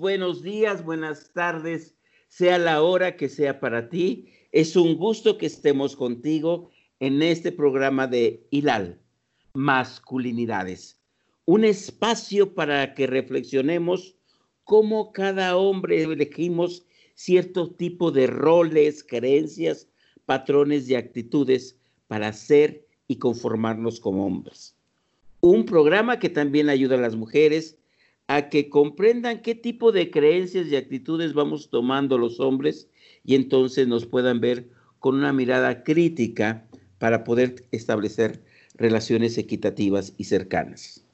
Buenos días, buenas tardes, sea la hora que sea para ti. Es un gusto que estemos contigo en este programa de Hilal, Masculinidades. Un espacio para que reflexionemos cómo cada hombre elegimos cierto tipo de roles, creencias, patrones y actitudes para ser y conformarnos como hombres. Un programa que también ayuda a las mujeres a que comprendan qué tipo de creencias y actitudes vamos tomando los hombres y entonces nos puedan ver con una mirada crítica para poder establecer relaciones equitativas y cercanas.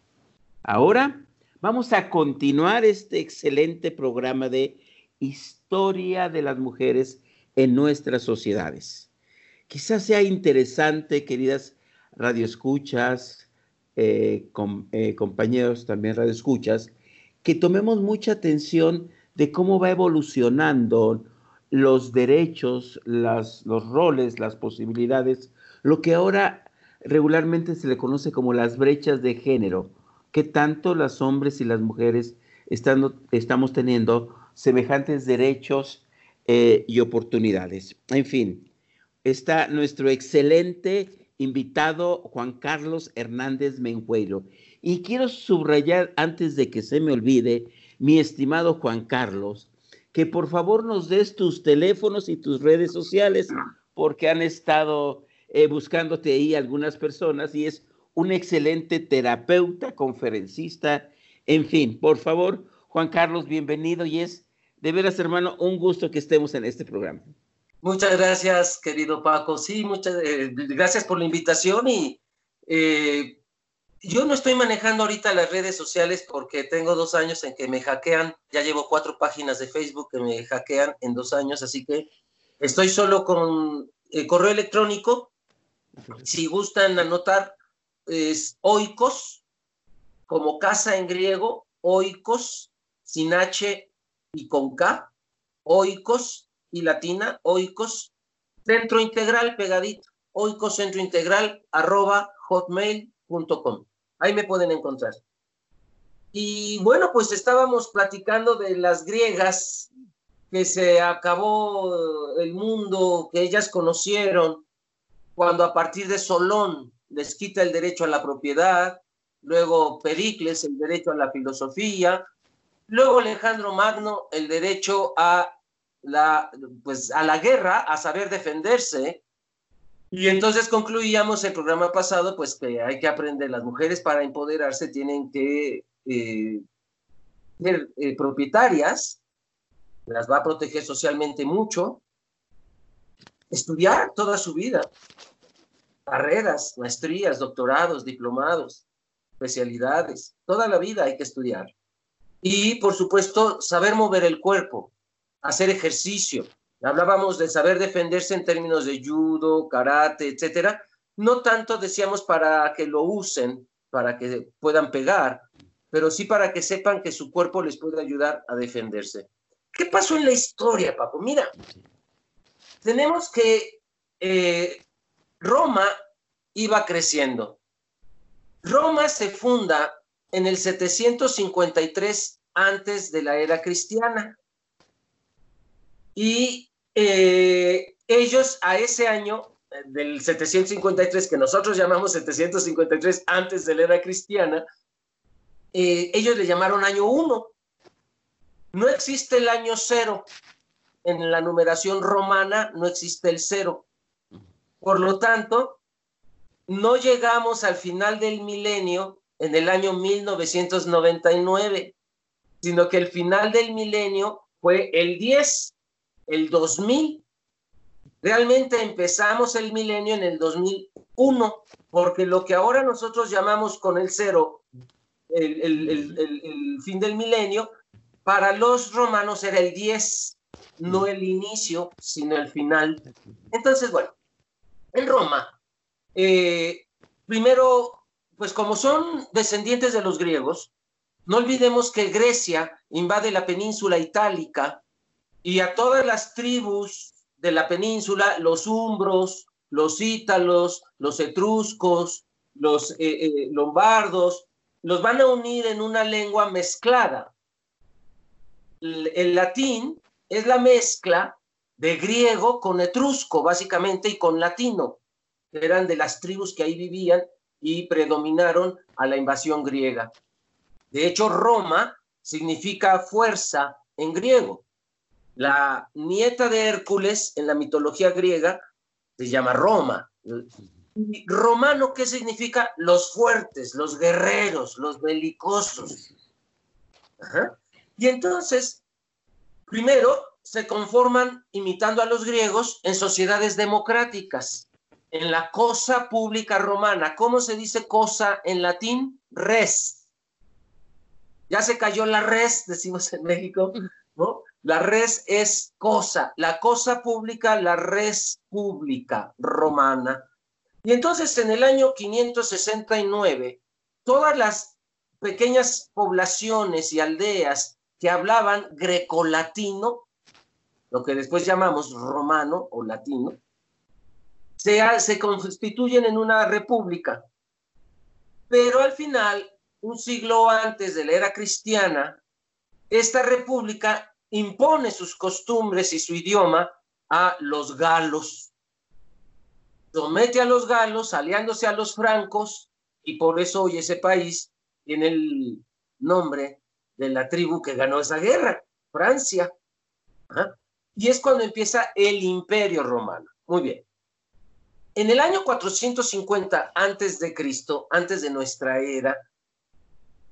Ahora vamos a continuar este excelente programa de historia de las mujeres en nuestras sociedades. Quizás sea interesante, queridas radioescuchas, eh, eh, compañeros también radioescuchas, que tomemos mucha atención de cómo va evolucionando los derechos, las, los roles, las posibilidades, lo que ahora regularmente se le conoce como las brechas de género, que tanto los hombres y las mujeres estamos teniendo semejantes derechos eh, y oportunidades. En fin, está nuestro excelente invitado Juan Carlos Hernández Menjueiro. Y quiero subrayar antes de que se me olvide, mi estimado Juan Carlos, que por favor nos des tus teléfonos y tus redes sociales, porque han estado eh, buscándote ahí algunas personas y es un excelente terapeuta, conferencista, en fin, por favor, Juan Carlos, bienvenido y es de veras, hermano, un gusto que estemos en este programa. Muchas gracias, querido Paco. Sí, muchas eh, gracias por la invitación y eh, yo no estoy manejando ahorita las redes sociales porque tengo dos años en que me hackean. Ya llevo cuatro páginas de Facebook que me hackean en dos años, así que estoy solo con el correo electrónico. Si gustan anotar, es oikos, como casa en griego, oikos, sin H y con K, oikos, y latina, oicos, centro integral pegadito, oicos centro integral arroba hotmail.com. Ahí me pueden encontrar. Y bueno, pues estábamos platicando de las griegas, que se acabó el mundo que ellas conocieron cuando a partir de Solón les quita el derecho a la propiedad, luego Pericles el derecho a la filosofía, luego Alejandro Magno el derecho a la, pues, a la guerra, a saber defenderse. Y entonces concluíamos el programa pasado, pues que hay que aprender, las mujeres para empoderarse tienen que eh, ser eh, propietarias, las va a proteger socialmente mucho, estudiar toda su vida, carreras, maestrías, doctorados, diplomados, especialidades, toda la vida hay que estudiar. Y por supuesto, saber mover el cuerpo, hacer ejercicio. Hablábamos de saber defenderse en términos de judo, karate, etcétera. No tanto decíamos para que lo usen, para que puedan pegar, pero sí para que sepan que su cuerpo les puede ayudar a defenderse. ¿Qué pasó en la historia, Paco? Mira, tenemos que eh, Roma iba creciendo. Roma se funda en el 753 antes de la era cristiana. Y eh, ellos a ese año eh, del 753, que nosotros llamamos 753 antes de la era cristiana, eh, ellos le llamaron año 1. No existe el año 0. En la numeración romana no existe el 0. Por lo tanto, no llegamos al final del milenio en el año 1999, sino que el final del milenio fue el 10 el 2000. Realmente empezamos el milenio en el 2001, porque lo que ahora nosotros llamamos con el cero, el, fin del milenio, para los romanos era el 10, no el inicio, sino el final. Entonces, bueno, en Roma, eh, primero, pues como son descendientes de los griegos, no olvidemos que Grecia invade la península itálica y a todas las tribus de la península, los umbros, los ítalos, los etruscos, los eh, eh, lombardos, los van a unir en una lengua mezclada. el latín es la mezcla de griego con etrusco, básicamente, y con latino. Eran de las tribus que ahí vivían y predominaron a la invasión griega. De hecho, Roma significa fuerza en griego. La nieta de Hércules en la mitología griega se llama Roma. Romano, ¿qué significa? Los fuertes, los guerreros, los belicosos. Y entonces, primero, se conforman imitando a los griegos en sociedades democráticas, en la cosa pública romana. ¿Cómo se dice cosa en latín? Res. Ya se cayó la res, decimos en México, La res es cosa, la cosa pública, la res pública romana. Y entonces en el año 569, todas las pequeñas poblaciones y aldeas que hablaban grecolatino lo que después llamamos romano o latino, se constituyen en una república. Pero al final, un siglo antes de la era cristiana, esta república impone sus costumbres y su idioma a los galos. Somete a los galos, aliándose a los francos, y por eso hoy ese país tiene el nombre de la tribu que ganó esa guerra, Francia. Y es cuando empieza el imperio romano. Muy bien. En el año 450 antes de Cristo, antes de nuestra era,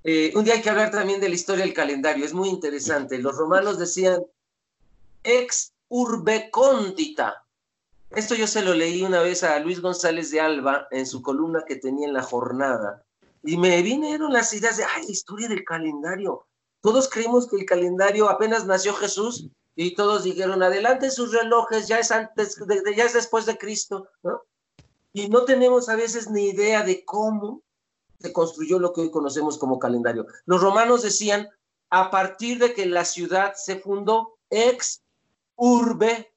eh, un día hay que hablar también de la historia del calendario, es muy interesante. Los romanos decían ex urbe condita. Esto yo se lo leí una vez a Luis González de Alba en su columna que tenía en la jornada. Y me vinieron las ideas de, ay, historia del calendario. Todos creímos que el calendario apenas nació Jesús y todos dijeron, adelante sus relojes, ya es antes, ya es después de Cristo, ¿no? Y no tenemos a veces ni idea de cómo se construyó lo que hoy conocemos como calendario. Los romanos decían, a partir de que la ciudad se fundó, ex urbe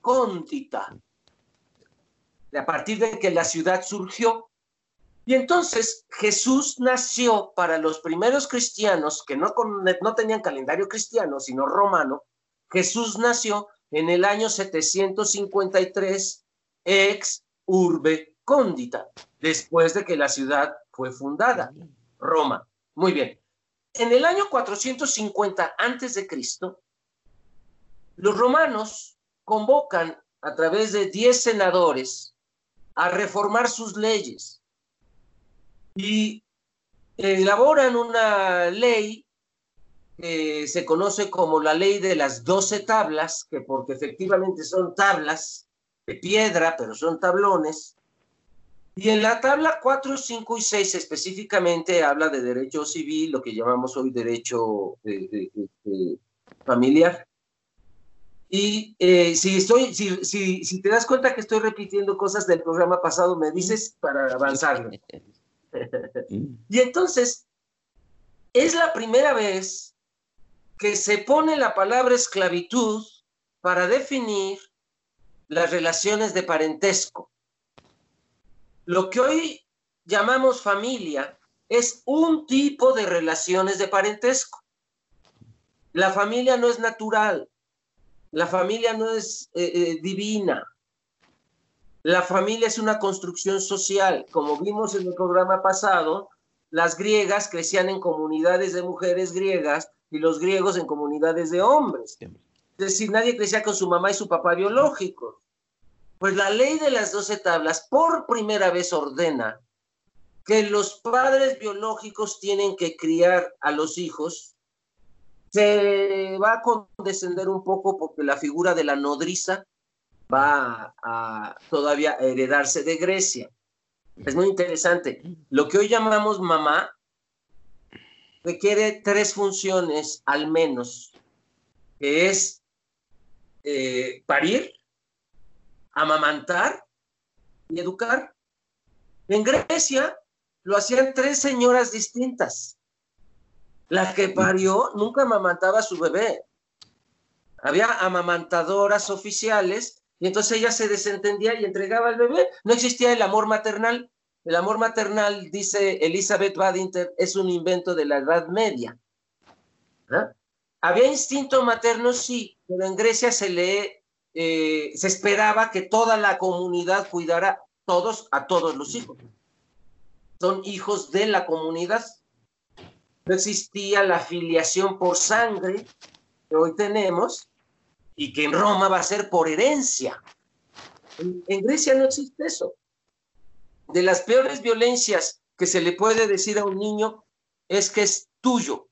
condita. A partir de que la ciudad surgió. Y entonces Jesús nació para los primeros cristianos que no, no tenían calendario cristiano, sino romano, Jesús nació en el año 753 ex urbe condita, después de que la ciudad fue fundada, Roma. Muy bien. En el año 450 antes de Cristo, los romanos convocan a través de 10 senadores a reformar sus leyes y elaboran una ley se conoce como la ley de las doce tablas, que porque efectivamente son tablas de piedra, pero son tablones. Y en la tabla 4, 5 y 6 específicamente habla de derecho civil, lo que llamamos hoy derecho familiar. Y eh, si, estoy, si, si, si, te das cuenta que estoy repitiendo cosas del programa pasado, me dices para avanzar. y entonces, es la primera vez que se pone la palabra esclavitud para definir las relaciones de parentesco. Lo que hoy llamamos familia es un tipo de relaciones de parentesco. La familia no es natural, la familia no es eh, eh, divina, la familia es una construcción social. Como vimos en el programa pasado, las griegas crecían en comunidades de mujeres griegas y los griegos en comunidades de hombres. Es decir, nadie crecía con su mamá y su papá biológicos. Pues la ley de las doce tablas por primera vez ordena que los padres biológicos tienen que criar a los hijos. Se va a condescender un poco porque la figura de la nodriza va a todavía heredarse de Grecia. Es muy interesante. Lo que hoy llamamos mamá requiere tres funciones al menos, que es eh, parir, amamantar y educar. En Grecia lo hacían tres señoras distintas. La que parió nunca amamantaba a su bebé. Había amamantadoras oficiales y entonces ella se desentendía y entregaba al bebé. No existía el amor maternal. El amor maternal, dice Elizabeth Badinter, es un invento de la Edad Media. había instinto materno, sí, pero en Grecia se le eh, se esperaba que toda la comunidad cuidara todos a todos los hijos. Son hijos de la comunidad. No existía la filiación por sangre que hoy tenemos y que en Roma va a ser por herencia. En, Grecia no existe eso. De las peores violencias que se le puede decir a un niño es que es tuyo.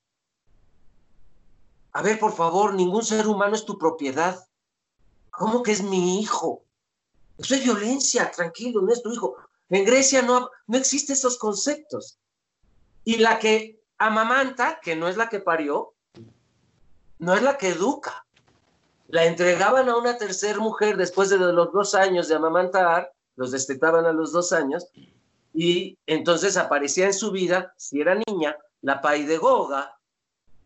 A ver, por favor, ningún ser humano es tu propiedad. ¿Cómo que es mi hijo? Eso es violencia, tranquilo, no es tu hijo. En Grecia no, no existen esos conceptos. Y la que amamanta, que no es la que parió, no es la que educa. La entregaban a una tercera mujer después de los dos años de amamantar, los destetaban a los dos años, y entonces aparecía en su vida, si era niña, la paidegoga,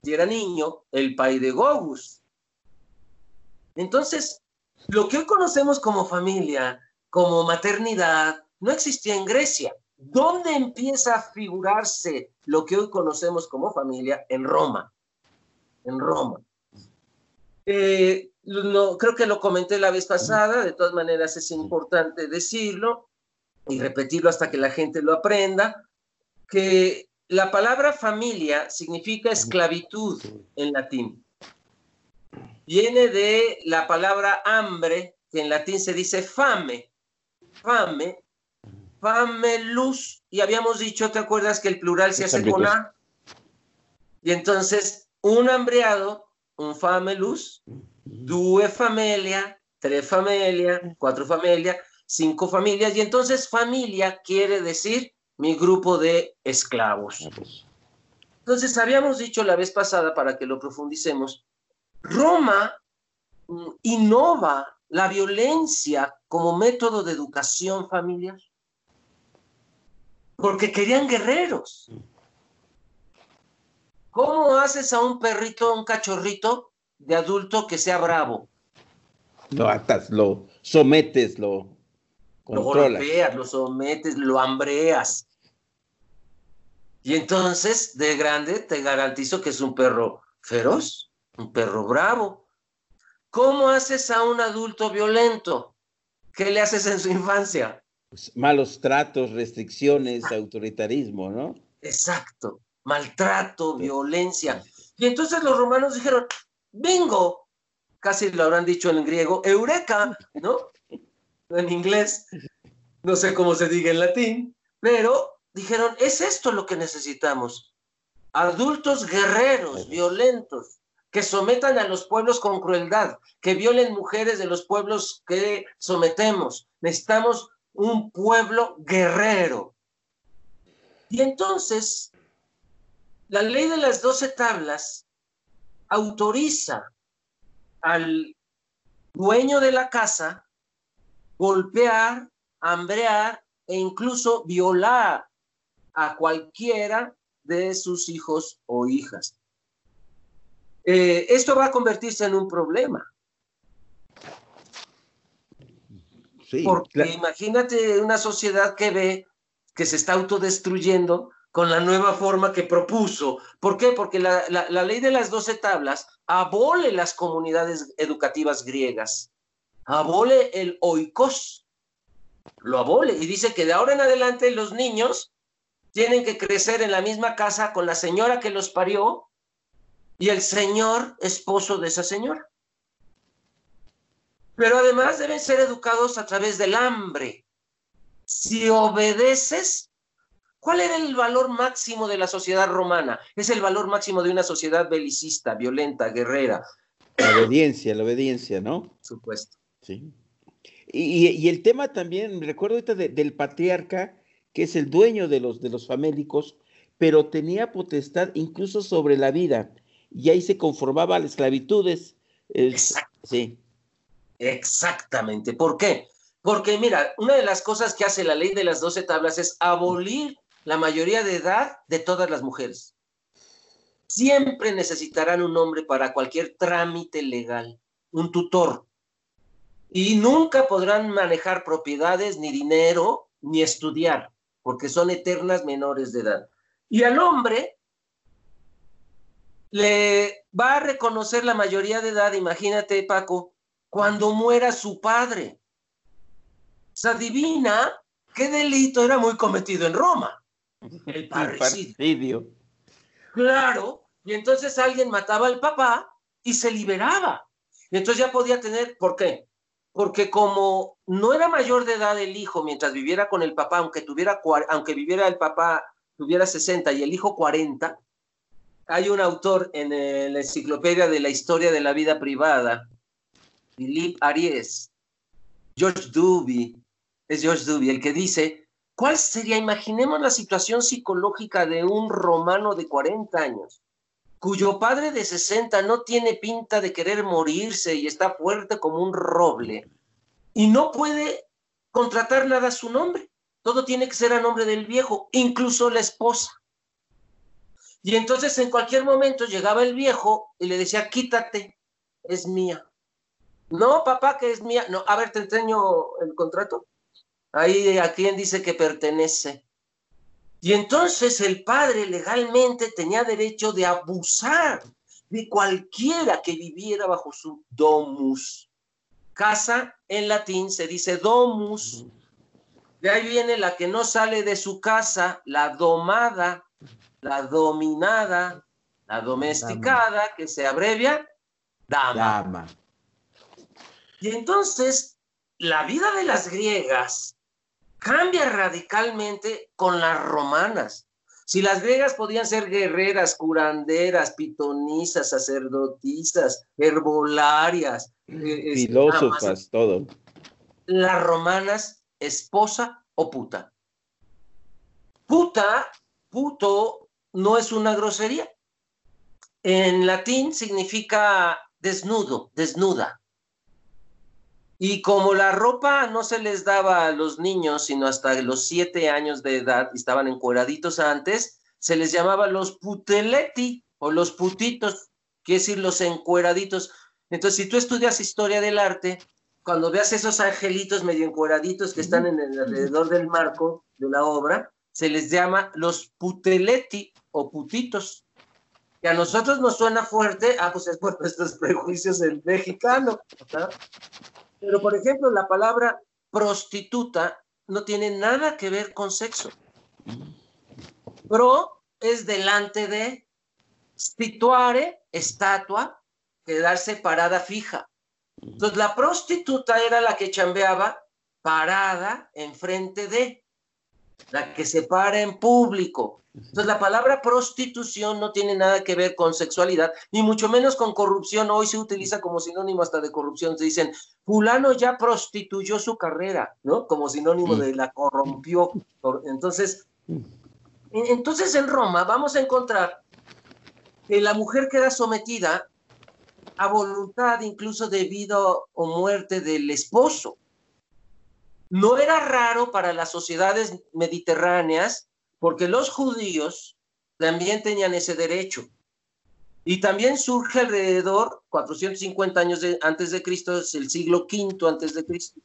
si era niño, el paidegogus. Entonces, lo que hoy conocemos como familia, como maternidad, no existía en Grecia. ¿Dónde empieza a figurarse lo que hoy conocemos como familia? En Roma. En Roma. Eh, creo que lo comenté la vez pasada, de todas maneras es importante decirlo y repetirlo hasta que la gente lo aprenda, que la palabra familia significa esclavitud en latín viene de la palabra hambre, que en latín se dice fame. Fame, fame luz. Y habíamos dicho, ¿te acuerdas que el plural se hace con A? Y entonces, un hambreado, un fame luz, due familia, tres familias, cuatro familias, cinco familias. Y entonces familia quiere decir mi grupo de esclavos. Entonces, habíamos dicho la vez pasada, para que lo profundicemos, Roma mm, innova la violencia como método de educación familiar, porque querían guerreros. ¿Cómo haces a un perrito, a un cachorrito de adulto que sea bravo? Lo atas, lo sometes, lo controlas. Lo golpeas, lo sometes, lo hambreas. Y entonces, de grande, te garantizo que es un perro feroz un perro bravo. ¿Cómo haces a un adulto violento? ¿Qué le haces en su infancia? Pues, malos tratos, restricciones, autoritarismo, ¿no? Exacto, maltrato, violencia. Y entonces los romanos dijeron, bingo, casi lo habrán dicho en griego, eureka, ¿no? En inglés, no sé cómo se diga en latín, pero dijeron, es esto lo que necesitamos. Adultos guerreros, violentos, que sometan a los pueblos con crueldad, que violen mujeres de los pueblos que sometemos. Necesitamos un pueblo guerrero. Y entonces, la ley de las doce tablas autoriza al dueño de la casa golpear, hambrear e incluso violar a cualquiera de sus hijos o hijas. Eh, esto va a convertirse en un problema. Porque imagínate una sociedad que ve que se está autodestruyendo con la nueva forma que propuso. ¿Por qué? Porque la, la ley de las doce tablas abole las comunidades educativas griegas, abole el oikos, lo abole y dice que de ahora en adelante los niños tienen que crecer en la misma casa con la señora que los parió y el señor esposo de esa señora. Pero además deben ser educados a través del hambre. Si obedeces, ¿cuál era el valor máximo de la sociedad romana? Es el valor máximo de una sociedad belicista, violenta, guerrera. La obediencia, la obediencia, ¿no? Supuesto. Sí. Y, el tema también, recuerdo ahorita del patriarca, que es el dueño de los, de los famélicos, pero tenía potestad incluso sobre la vida y ahí se conformaba las esclavitudes. Sí. Exactamente. ¿Por qué? Porque mira, una de las cosas que hace la ley de las doce tablas es abolir la mayoría de edad de todas las mujeres. Siempre necesitarán un hombre para cualquier trámite legal, un tutor. Y nunca podrán manejar propiedades, ni dinero, ni estudiar, porque son eternas menores de edad. Y al hombre le va a reconocer la mayoría de edad, imagínate, Paco, cuando muera su padre. Se adivina qué delito era muy cometido en Roma. El parricidio. Claro, y entonces alguien mataba al papá y se liberaba. Y entonces ya podía tener, ¿por qué? Porque como no era mayor de edad el hijo mientras viviera con el papá, aunque tuviera aunque viviera el papá tuviera 60 y el hijo 40, hay un autor en la enciclopedia de la historia de la vida privada, Philippe Aries, George Duby, es George Duby, el que dice, ¿cuál sería, imaginemos la situación psicológica de un romano de 40 años, cuyo padre de 60 no tiene pinta de querer morirse y está fuerte como un roble, y no puede contratar nada a su nombre, todo tiene que ser a nombre del viejo, incluso la esposa. Y entonces en cualquier momento llegaba el viejo y le decía, quítate, es mía. No, papá, que es mía. No, a ver, te enseño el contrato. Ahí a quién dice que pertenece. Y entonces el padre legalmente tenía derecho de abusar de cualquiera que viviera bajo su domus. Casa en latín se dice domus. De ahí viene la que no sale de su casa, la domada la dominada, la domesticada, que se abrevia dama. Y entonces, la vida de las griegas cambia radicalmente con las romanas. Si las griegas podían ser guerreras, curanderas, pitonisas, sacerdotisas, herbolarias, eh, filósofas, todo. Las romanas, esposa o puta. Puta, puto no es una grosería. En latín significa desnudo, desnuda. Y como la ropa no se les daba a los niños, sino hasta los siete años de edad, y estaban encueraditos antes, se les llamaba los puteletti o los putitos, quiere decir los encueraditos. Entonces, si tú estudias historia del arte, cuando veas esos angelitos medio encueraditos que están en el alrededor del marco de la obra, se les llama los puteletti o putitos. Que a nosotros nos suena fuerte, ah, pues es por nuestros prejuicios del mexicano. Pero, por ejemplo, la palabra prostituta no tiene nada que ver con sexo. Pro es delante de situare, estatua, quedarse parada fija. Entonces, la prostituta era la que chambeaba parada enfrente de la que se para en público. Entonces la palabra prostitución no tiene nada que ver con sexualidad, ni mucho menos con corrupción. Hoy se utiliza como sinónimo hasta de corrupción. Se dicen, fulano ya prostituyó su carrera, ¿no? Como sinónimo de la corrompió. Entonces, entonces en Roma vamos a encontrar que la mujer queda sometida a voluntad incluso de vida o muerte del esposo. No era raro para las sociedades mediterráneas porque los judíos también tenían ese derecho. Y también surge alrededor, 450 años antes de Cristo, es el siglo V antes de Cristo.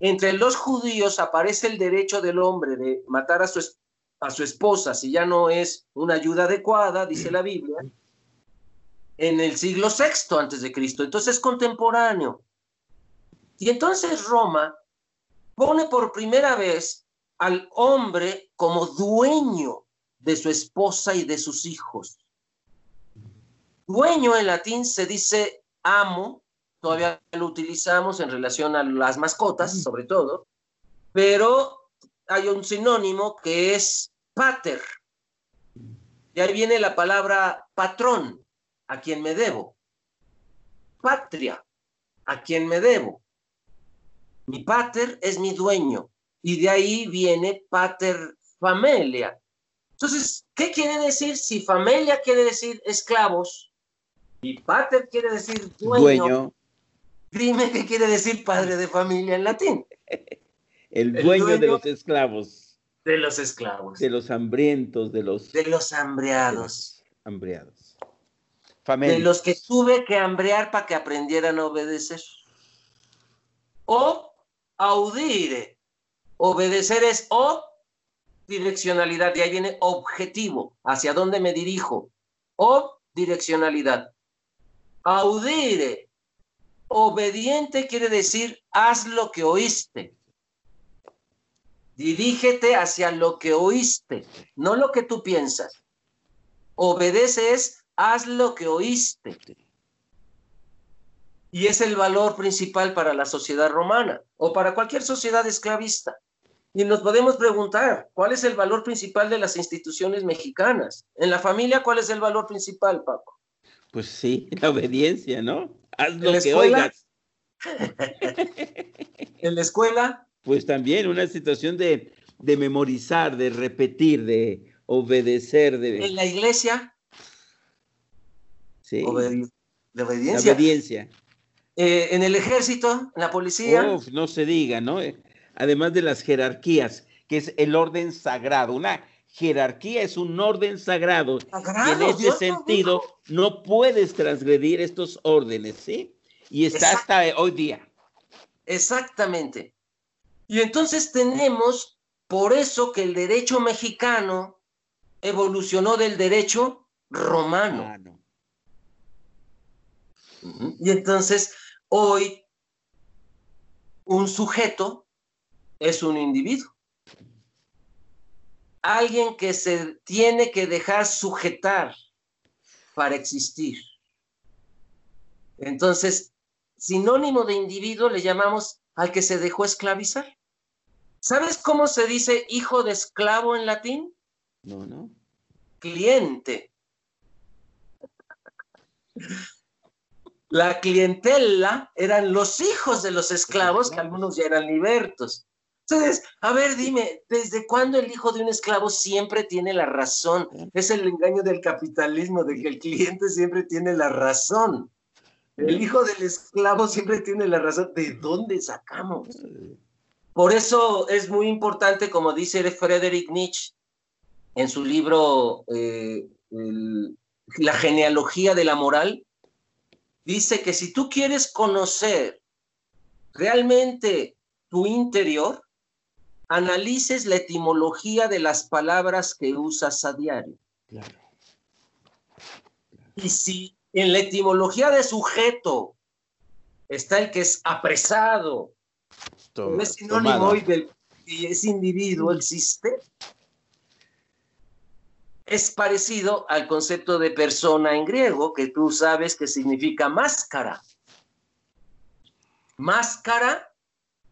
Entre los judíos aparece el derecho del hombre de matar a su, a su esposa si ya no es una ayuda adecuada, dice la Biblia, en el siglo VI antes de Cristo. Entonces es contemporáneo. Y entonces Roma pone por primera vez al hombre como dueño de su esposa y de sus hijos. Dueño en latín se dice amo, todavía lo utilizamos en relación a las mascotas, sobre todo, pero hay un sinónimo que es pater. Y ahí viene la palabra patrón, a quien me debo. Patria, a quien me debo. Mi pater es mi dueño y de ahí viene pater familia. Entonces, ¿qué quiere decir? Si familia quiere decir esclavos y pater quiere decir dueño, dime qué quiere decir padre de familia en latín. El dueño, de los esclavos. De los esclavos. De los hambrientos, de los... De los hambreados. hambriados. De los que tuve que hambrear para que aprendieran a obedecer. O audire. Obedecer es o direccionalidad, y ahí viene objetivo, hacia dónde me dirijo. O direccionalidad. Audire, obediente quiere decir haz lo que oíste. Dirígete hacia lo que oíste, no lo que tú piensas. Obedece es haz lo que oíste. Y es el valor principal para la sociedad romana o para cualquier sociedad esclavista. Y nos podemos preguntar, ¿cuál es el valor principal de las instituciones mexicanas? En la familia, ¿cuál es el valor principal, Paco? Pues sí, la obediencia, ¿no? Haz lo que oigas. en la escuela. Pues también una situación de, memorizar, de repetir, de obedecer. De... En la iglesia. Sí. de obediencia. La obediencia. Eh, en el ejército, en la policía. Uf, no se diga, ¿no? Eh, además de las jerarquías, que es el orden sagrado. Una jerarquía es un orden sagrado. y en ese sentido, no puedes transgredir estos órdenes, ¿sí? Y está hasta hoy día. Exactamente. Y entonces tenemos, por eso que el derecho mexicano evolucionó del derecho romano. Y entonces, hoy, un sujeto es un individuo. Alguien que se tiene que dejar sujetar para existir. Entonces, sinónimo de individuo le llamamos al que se dejó esclavizar. ¿Sabes cómo se dice hijo de esclavo en latín? No, no. Cliente. La clientela eran los hijos de los esclavos, que algunos ya eran libertos. Entonces, a ver, dime, ¿desde cuándo el hijo de un esclavo siempre tiene la razón? Es el engaño del capitalismo, de que el cliente siempre tiene la razón. El hijo del esclavo siempre tiene la razón. ¿De dónde sacamos? Por eso es muy importante, como dice Friedrich Nietzsche en su libro eh, La genealogía de la moral, dice que si tú quieres conocer realmente tu interior, analices la etimología de las palabras que usas a diario. Y si en la etimología de sujeto está el que es apresado, es sinónimo hoy del que ese individuo existe, es parecido al concepto de persona en griego, que tú sabes que significa máscara. Máscara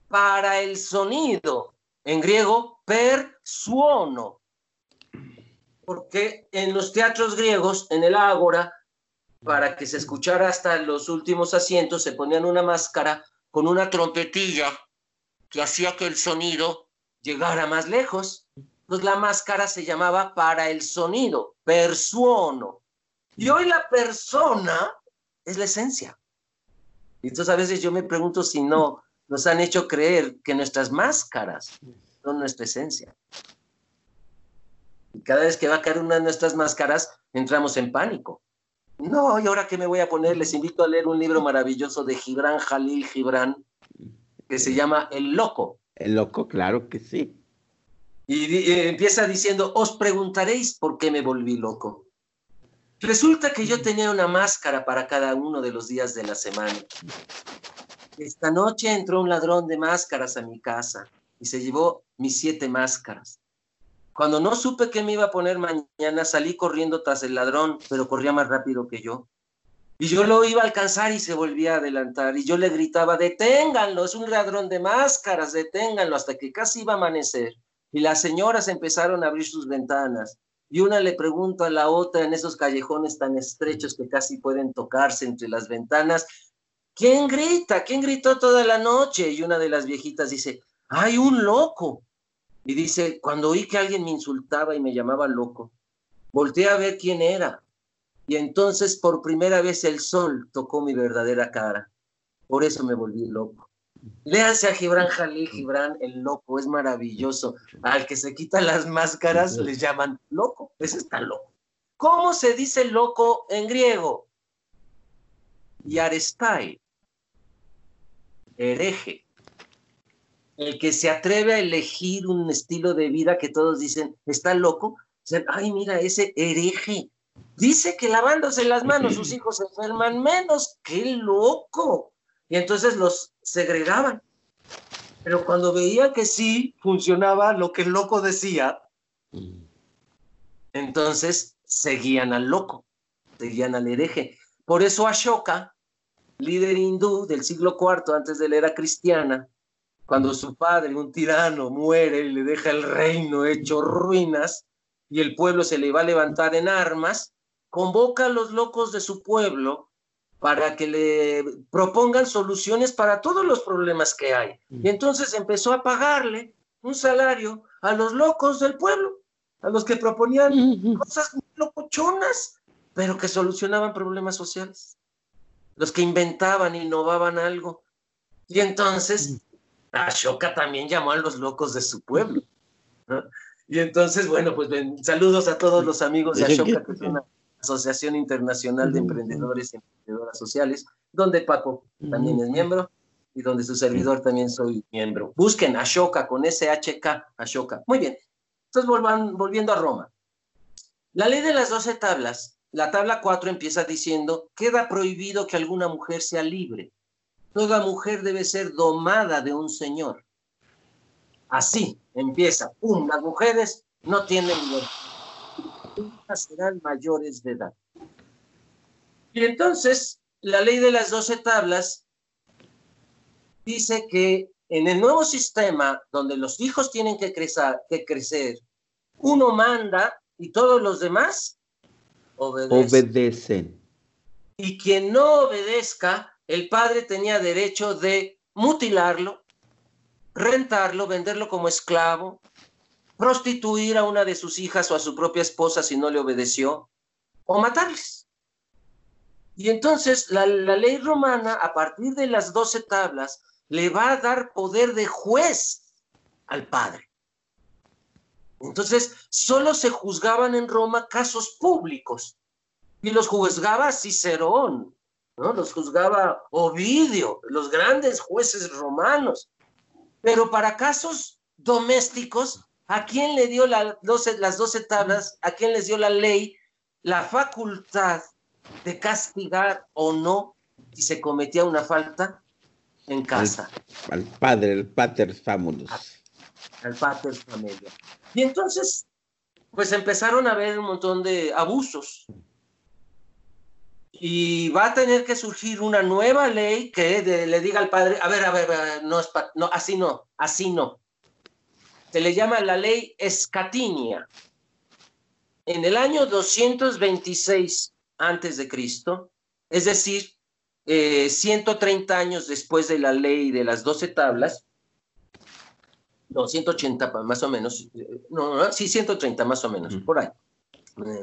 para el sonido, en griego, per suono. Porque en los teatros griegos, en el ágora, para que se escuchara hasta los últimos asientos, se ponían una máscara con una trompetilla que hacía que el sonido llegara más lejos. Entonces la máscara se llamaba para el sonido, per suono. Y hoy la persona es la esencia. Y entonces a veces yo me pregunto si no nos han hecho creer que nuestras máscaras son nuestra esencia. Y cada vez que va a caer una de nuestras máscaras, entramos en pánico. No, ¿y ahora qué me voy a poner? Les invito a leer un libro maravilloso de Gibran Jalil Gibran, que se llama El Loco. El Loco, claro que sí. Y, empieza diciendo, os preguntaréis por qué me volví loco. Resulta que yo tenía una máscara para cada uno de los días de la semana. Esta noche entró un ladrón de máscaras a mi casa y se llevó mis siete máscaras. Cuando no supe qué me iba a poner mañana, salí corriendo tras el ladrón, pero corría más rápido que yo. Y yo lo iba a alcanzar y se volvía a adelantar. Y yo le gritaba, deténganlo, es un ladrón de máscaras, deténganlo, hasta que casi iba a amanecer. Y las señoras empezaron a abrir sus ventanas. Y una le pregunta a la otra en esos callejones tan estrechos que casi pueden tocarse entre las ventanas, ¿quién grita? ¿Quién gritó toda la noche? Y una de las viejitas dice, hay un loco. Y dice, cuando oí que alguien me insultaba y me llamaba loco, volteé a ver quién era. Y entonces por primera vez el sol tocó mi verdadera cara. Por eso me volví loco. Léanse a Gibran Jalil Gibran, el loco, es maravilloso. Al que se quita las máscaras le llaman loco. Ese está loco. ¿Cómo se dice loco en griego? Yarestai. Hereje el que se atreve a elegir un estilo de vida que todos dicen, está loco, ay, mira, ese hereje, Dice que lavándose las manos sus hijos se enferman menos. ¡Qué loco! Y entonces los segregaban. Pero cuando veía que sí funcionaba lo que el loco decía, entonces seguían al loco, seguían al hereje. Por eso Ashoka, líder hindú del siglo IV antes de la era cristiana, cuando su padre, un tirano, muere y le deja el reino hecho ruinas y el pueblo se le va a levantar en armas, convoca a los locos de su pueblo para que le propongan soluciones para todos los problemas que hay. Y entonces empezó a pagarle un salario a los locos del pueblo, a los que proponían cosas locochonas, pero que solucionaban problemas sociales, los que inventaban, innovaban algo. Y entonces Ashoka también llamó a los locos de su pueblo. Y entonces, bueno, pues saludos a todos los amigos de Ashoka, que es una asociación internacional de emprendedores y emprendedoras sociales, donde Paco también es miembro y donde su servidor también soy miembro. Busquen Ashoka con SHK, Ashoka. Muy bien. Entonces, volvan, volviendo a Roma. La ley de las doce tablas, la tabla 4 empieza diciendo, queda prohibido que alguna mujer sea libre toda mujer debe ser domada de un señor. Así empieza. ¡Pum! Las mujeres no tienen libertad. serán mayores de edad. Y entonces, la ley de las doce tablas dice que en el nuevo sistema, donde los hijos tienen que crecer, que crecer uno manda y todos los demás obedecen. obedecen. Y quien no obedezca el padre tenía derecho de mutilarlo, rentarlo, venderlo como esclavo, prostituir a una de sus hijas o a su propia esposa si no le obedeció, o matarles. Y entonces la, ley romana, a partir de las doce tablas, le va a dar poder de juez al padre. Entonces, solo se juzgaban en Roma casos públicos y los juzgaba Cicerón, ¿no? Los juzgaba Ovidio, los grandes jueces romanos. Pero para casos domésticos, ¿a quién le dio las doce tablas? ¿A quién les dio la ley la facultad de castigar o no si se cometía una falta en casa? Al, padre, el pater famulus. Al pater familia. Y entonces, pues empezaron a haber un montón de abusos y va a tener que surgir una nueva ley que le diga al padre, a ver, a ver, no, no, así no, así no. Se le llama la ley Escatinia. En el año 226 antes de Cristo, es decir, 130 eh, años después de la ley de las doce tablas, no, 180 más o menos, eh, no, no sí, 130 más o menos, por ahí.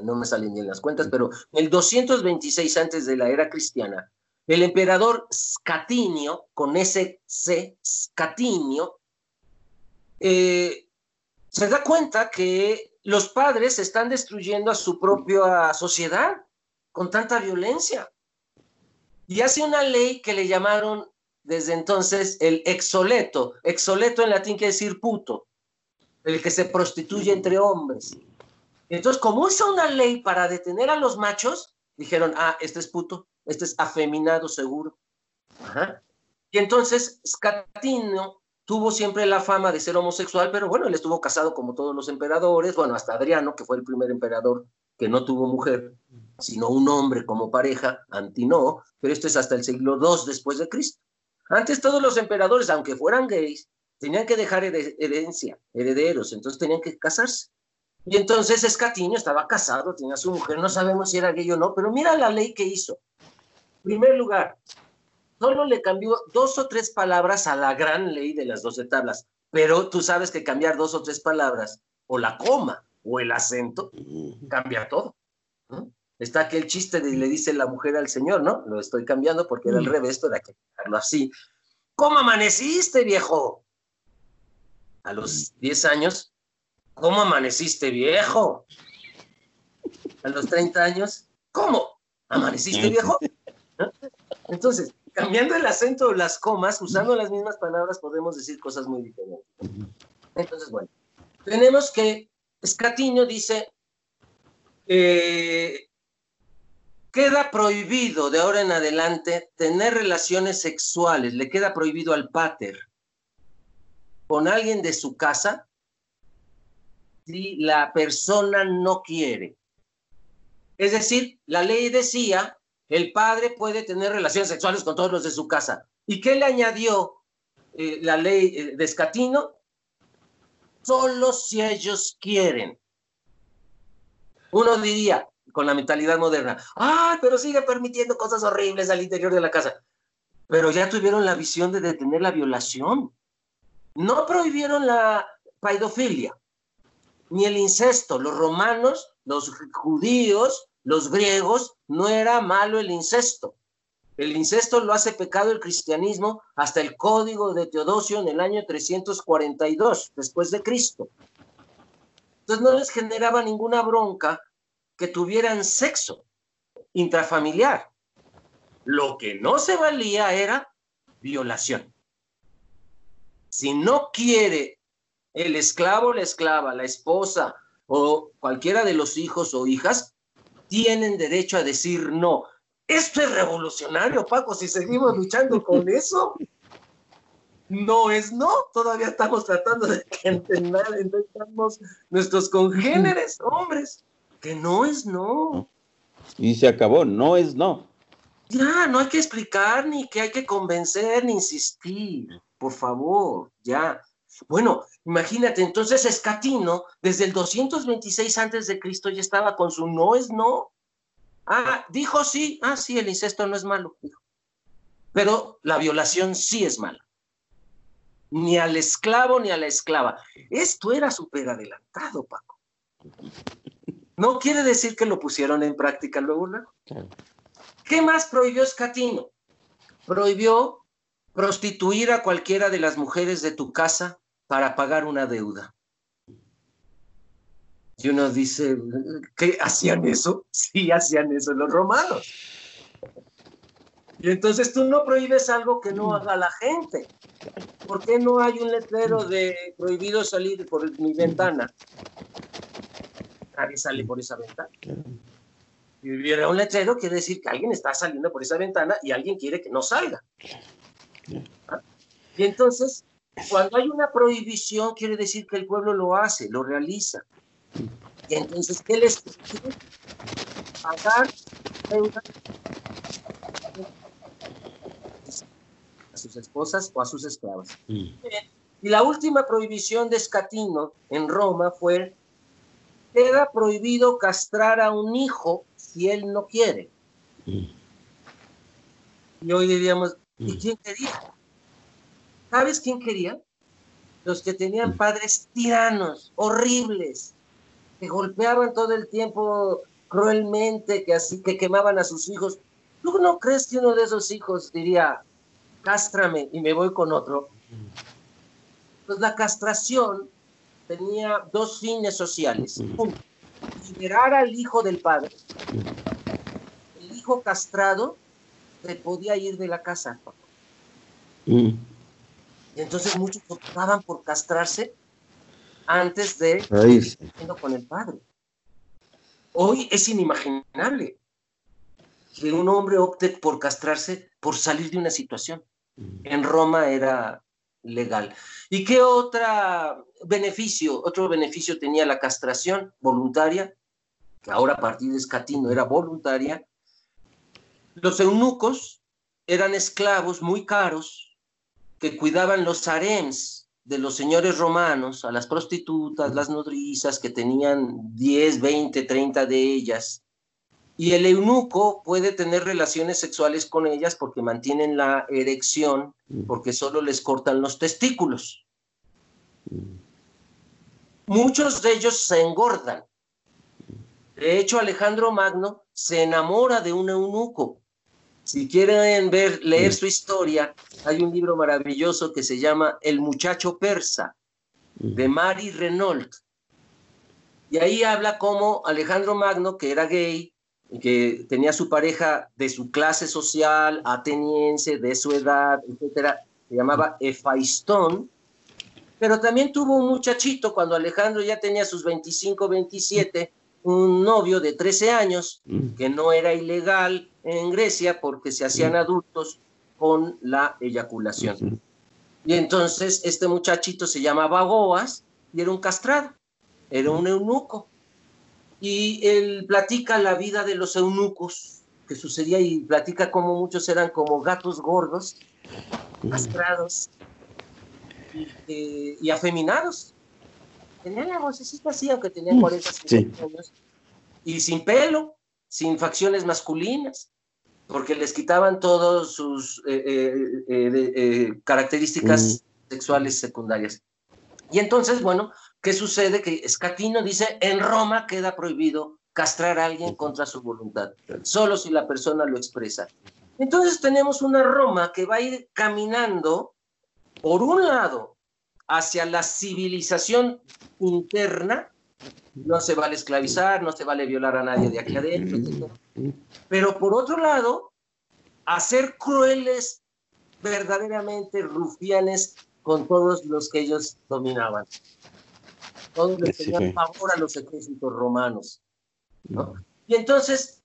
No me salen bien las cuentas, pero en el 226 antes de la era cristiana, el emperador Scatinio, con ese C, Scatinio, eh, se da cuenta que los padres están destruyendo a su propia sociedad con tanta violencia. Y hace una ley que le llamaron desde entonces el exoleto. Exoleto en latín quiere decir puto, el que se prostituye entre hombres. Entonces, como hizo una ley para detener a los machos, dijeron, ah, este es puto, este es afeminado seguro. Y entonces Scatino tuvo siempre la fama de ser homosexual, pero bueno, él estuvo casado como todos los emperadores, bueno, hasta Adriano, que fue el primer emperador que no tuvo mujer, sino un hombre como pareja, Antinoo, pero esto es hasta el siglo II después de Cristo. Antes todos los emperadores, aunque fueran gays, tenían que dejar herencia, herederos, entonces tenían que casarse. Y entonces Escatiño estaba casado, tenía su mujer, no sabemos si era gay o no, pero mira la ley que hizo. En primer lugar, solo le cambió dos o tres palabras a la gran ley de las doce tablas, pero tú sabes que cambiar dos o tres palabras, o la coma, o el acento, cambia todo. Está aquel chiste de le dice la mujer al señor, ¿no? Lo estoy cambiando porque era al revés, era que dejarlo así. ¿Cómo amaneciste, viejo? A los 10 años ¿Cómo amaneciste viejo? A los 30 años, ¿cómo? ¿Amaneciste viejo? Entonces, cambiando el acento o las comas, usando las mismas palabras, podemos decir cosas muy diferentes. Entonces, bueno, tenemos que Escatiño dice, eh, queda prohibido de ahora en adelante tener relaciones sexuales, le queda prohibido al pater con alguien de su casa si la persona no quiere. Es decir, la ley decía, el padre puede tener relaciones sexuales con todos los de su casa. ¿Y qué le añadió eh, la ley eh, de Escatino? Solo si ellos quieren. Uno diría, con la mentalidad moderna, ah, pero sigue permitiendo cosas horribles al interior de la casa. Pero ya tuvieron la visión de detener la violación. No prohibieron la paidofilia, ni el incesto. Los romanos, los judíos, los griegos, no era malo el incesto. El incesto lo hace pecado el cristianismo hasta el código de Teodosio en el año 342 después de Cristo. Entonces no les generaba ninguna bronca que tuvieran sexo intrafamiliar. Lo que no se valía era violación. Si no quiere el esclavo, la esclava, la esposa o cualquiera de los hijos o hijas, tienen derecho a decir no. Esto es revolucionario, Paco, si seguimos luchando con eso. No es no, todavía estamos tratando de que entendamos nuestros congéneres, hombres, que no es no. Y se acabó, no es no. Ya, no hay que explicar, ni que hay que convencer, ni insistir, por favor, ya. Bueno, imagínate, entonces Escatino, desde el 226 antes de Cristo ya estaba con su no es no. Ah, dijo sí, ah, sí, el incesto no es malo. Pero la violación sí es mala. Ni al esclavo ni a la esclava. Esto era súper adelantado, Paco. No quiere decir que lo pusieron en práctica luego, ¿no? ¿Qué más prohibió Escatino? Prohibió prostituir a cualquiera de las mujeres de tu casa para pagar una deuda. Y uno dice, ¿qué hacían eso? Sí, hacían eso los romanos. Y entonces tú no prohíbes algo que no haga la gente. ¿Por qué no hay un letrero de prohibido salir por mi ventana? Nadie sale por esa ventana. Si hubiera un letrero, quiere decir que alguien está saliendo por esa ventana y alguien quiere que no salga. ¿Ah? Y entonces, cuando hay una prohibición, quiere decir que el pueblo lo hace, lo realiza. Entonces, ¿qué les pide? Pagar a sus esposas o a sus esclavas. Mm. Y la última prohibición de Escatino en Roma fue, queda prohibido castrar a un hijo si él no quiere. Mm. Y hoy diríamos, ¿y mm. quién quería? ¿Sabes quién quería? Los que tenían padres tiranos, horribles, que golpeaban todo el tiempo cruelmente, que así que quemaban a sus hijos. ¿Tú no crees que uno de esos hijos diría, cástrame y me voy con otro? Pues la castración tenía dos fines sociales. Mm. Uno, liberar al hijo del padre. El hijo castrado se podía ir de la casa. Y entonces muchos optaban por castrarse antes de ir con el padre. Hoy es inimaginable que un hombre opte por castrarse por salir de una situación. En Roma era legal. ¿Y qué otro beneficio? Otro beneficio tenía la castración voluntaria, que ahora a partir de Escatino era voluntaria. Los eunucos eran esclavos muy caros que cuidaban los harems de los señores romanos, a las prostitutas, las nodrizas, que tenían 10, 20, 30 de ellas. Y el eunuco puede tener relaciones sexuales con ellas porque mantienen la erección, porque solo les cortan los testículos. Muchos de ellos se engordan. De hecho, Alejandro Magno se enamora de un eunuco si quieren ver, leer su historia, hay un libro maravilloso que se llama El muchacho persa, de Mari Renault. Y ahí habla cómo Alejandro Magno, que era gay, que tenía su pareja de su clase social, ateniense, de su edad, etcétera, se llamaba Efaistón, pero también tuvo un muchachito cuando Alejandro ya tenía sus 25, 27, un novio de 13 años, Mm. que no era ilegal en Grecia porque se hacían adultos con la eyaculación. Y entonces este muchachito se llamaba Boas y era un castrado, era un eunuco. Y él platica la vida de los eunucos que sucedía y platica cómo muchos eran como gatos gordos, castrados y, eh, y afeminados. Tenían la vocecita así, aunque tenían 40, 50 años, y sin pelo, sin facciones masculinas, porque les quitaban todas sus eh, eh, eh, características sexuales secundarias. Y entonces, bueno, ¿qué sucede? Que Escatino dice, en Roma queda prohibido castrar a alguien contra su voluntad, solo si la persona lo expresa. Entonces tenemos una Roma que va a ir caminando, por un lado, hacia la civilización interna, no se vale esclavizar, no se vale violar a nadie de aquí adentro, etc. Pero por otro lado, hacer crueles, verdaderamente rufianes con todos los que ellos dominaban. Todos les Sí, tenían sí. favor a los ejércitos romanos. ¿no? Y entonces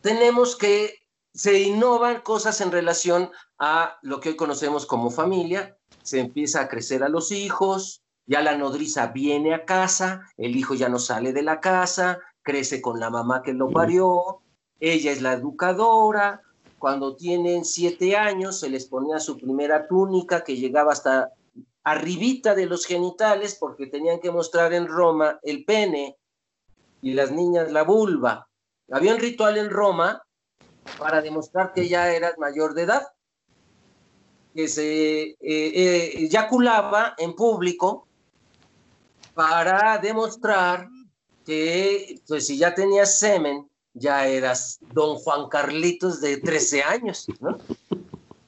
tenemos que se innovan cosas en relación a lo que hoy conocemos como familia, se empieza a crecer a los hijos, ya la nodriza viene a casa, el hijo ya no sale de la casa, crece con la mamá que lo parió, ella es la educadora, cuando tienen siete años se les ponía su primera túnica que llegaba hasta arribita de los genitales porque tenían que mostrar en Roma el pene y las niñas la vulva. Había un ritual en Roma para demostrar que ya eras mayor de edad, que se eh, eh, eyaculaba en público para demostrar que pues, si ya tenías semen, ya eras don Juan Carlitos de 13 años.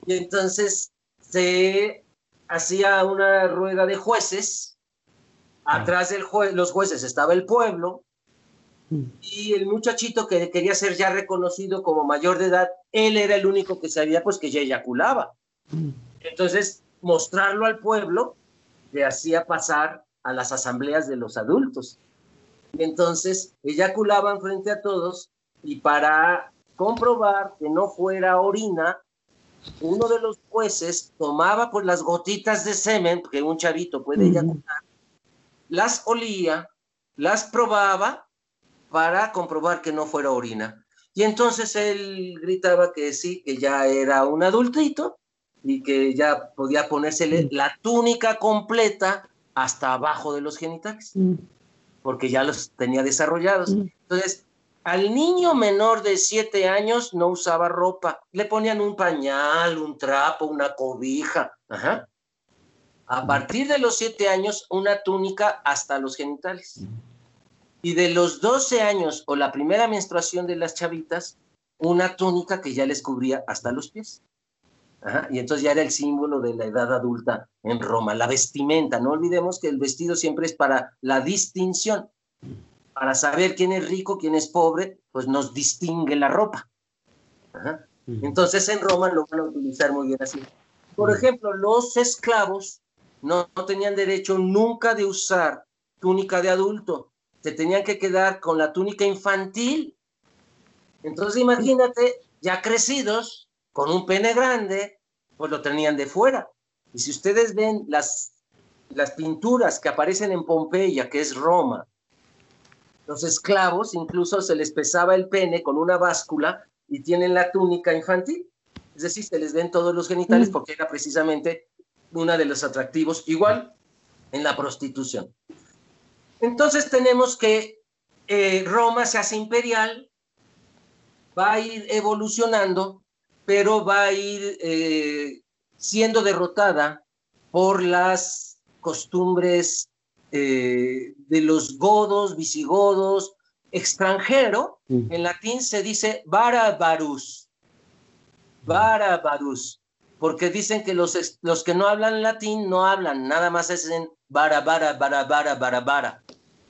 Y entonces se hacía una rueda de jueces, atrás de los jueces estaba el pueblo, y el muchachito que quería ser ya reconocido como mayor de edad, él era el único que sabía pues que ya eyaculaba. Entonces, mostrarlo al pueblo le hacía pasar a las asambleas de los adultos. Entonces, eyaculaban frente a todos y para comprobar que no fuera orina, uno de los jueces tomaba pues las gotitas de semen que un chavito puede eyacular, las olía, las probaba para comprobar que no fuera orina. Y entonces él gritaba que sí, que ya era un adultito y que ya podía ponérsele la túnica completa hasta abajo de los genitales, porque ya los tenía desarrollados. Entonces, al niño menor de siete años no usaba ropa, le ponían un pañal, un trapo, una cobija. Ajá. A partir de los siete años, una túnica hasta los genitales. Y de los 12 años o la primera menstruación de las chavitas, una túnica que ya les cubría hasta los pies. Ajá, y entonces ya era el símbolo de la edad adulta en Roma, la vestimenta. No olvidemos que el vestido siempre es para la distinción, para saber quién es rico, quién es pobre, pues nos distingue la ropa. Ajá. Entonces en Roma lo van a utilizar muy bien así. Por ejemplo, los esclavos no, no tenían derecho nunca de usar túnica de adulto, se tenían que quedar con la túnica infantil. Entonces imagínate, ya crecidos, con un pene grande, pues lo tenían de fuera. Y si ustedes ven las, las pinturas que aparecen en Pompeya, que es Roma, los esclavos incluso se les pesaba el pene con una báscula y tienen la túnica infantil. Es decir, se les ven todos los genitales porque era precisamente uno de los atractivos, igual en la prostitución. Entonces tenemos que eh, Roma se hace imperial, va a ir evolucionando, pero va a ir eh, siendo derrotada por las costumbres eh, de los godos, visigodos, extranjero. Mm. En latín se dice barabarus, barabarus, porque dicen que los, los que no hablan latín no hablan, nada más es en bara, bara, bara, bara, bara, bara.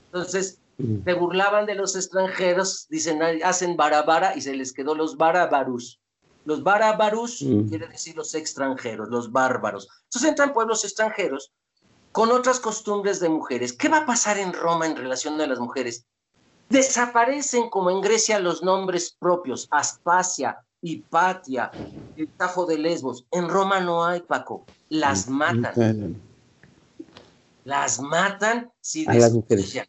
Entonces, Mm. se burlaban de los extranjeros, dicen, "Ay, hacen barabara y se les quedó los barabarus. Los barabarus Mm. quiere decir los extranjeros, los bárbaros. Entonces entran pueblos extranjeros con otras costumbres de mujeres. ¿Qué va a pasar en Roma en relación a las mujeres? Desaparecen como en Grecia los nombres propios, Aspasia, Hipatia, el Tajo de Lesbos. En Roma no hay, Paco. Las matan. Las matan si desprecian.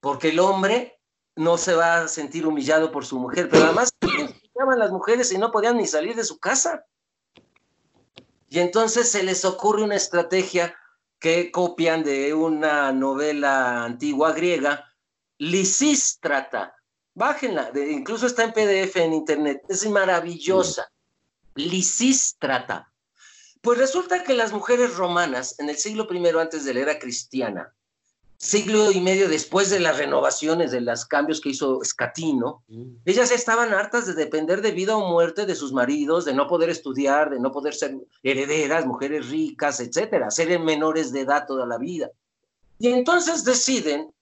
Porque el hombre no se va a sentir humillado por su mujer, pero además las mujeres y no podían ni salir de su casa. Y entonces se les ocurre una estrategia que copian de una novela antigua griega, Lisístrata. Bájenla, incluso está en PDF en internet, es maravillosa. Lisístrata. Pues resulta que las mujeres romanas en el siglo I antes de la era cristiana siglo y medio después de las renovaciones, de los cambios que hizo Scatino, mm. ellas estaban hartas de depender de vida o muerte de sus maridos, de no poder estudiar, de no poder ser herederas, mujeres ricas, etcétera, ser menores de edad toda la vida. Y entonces deciden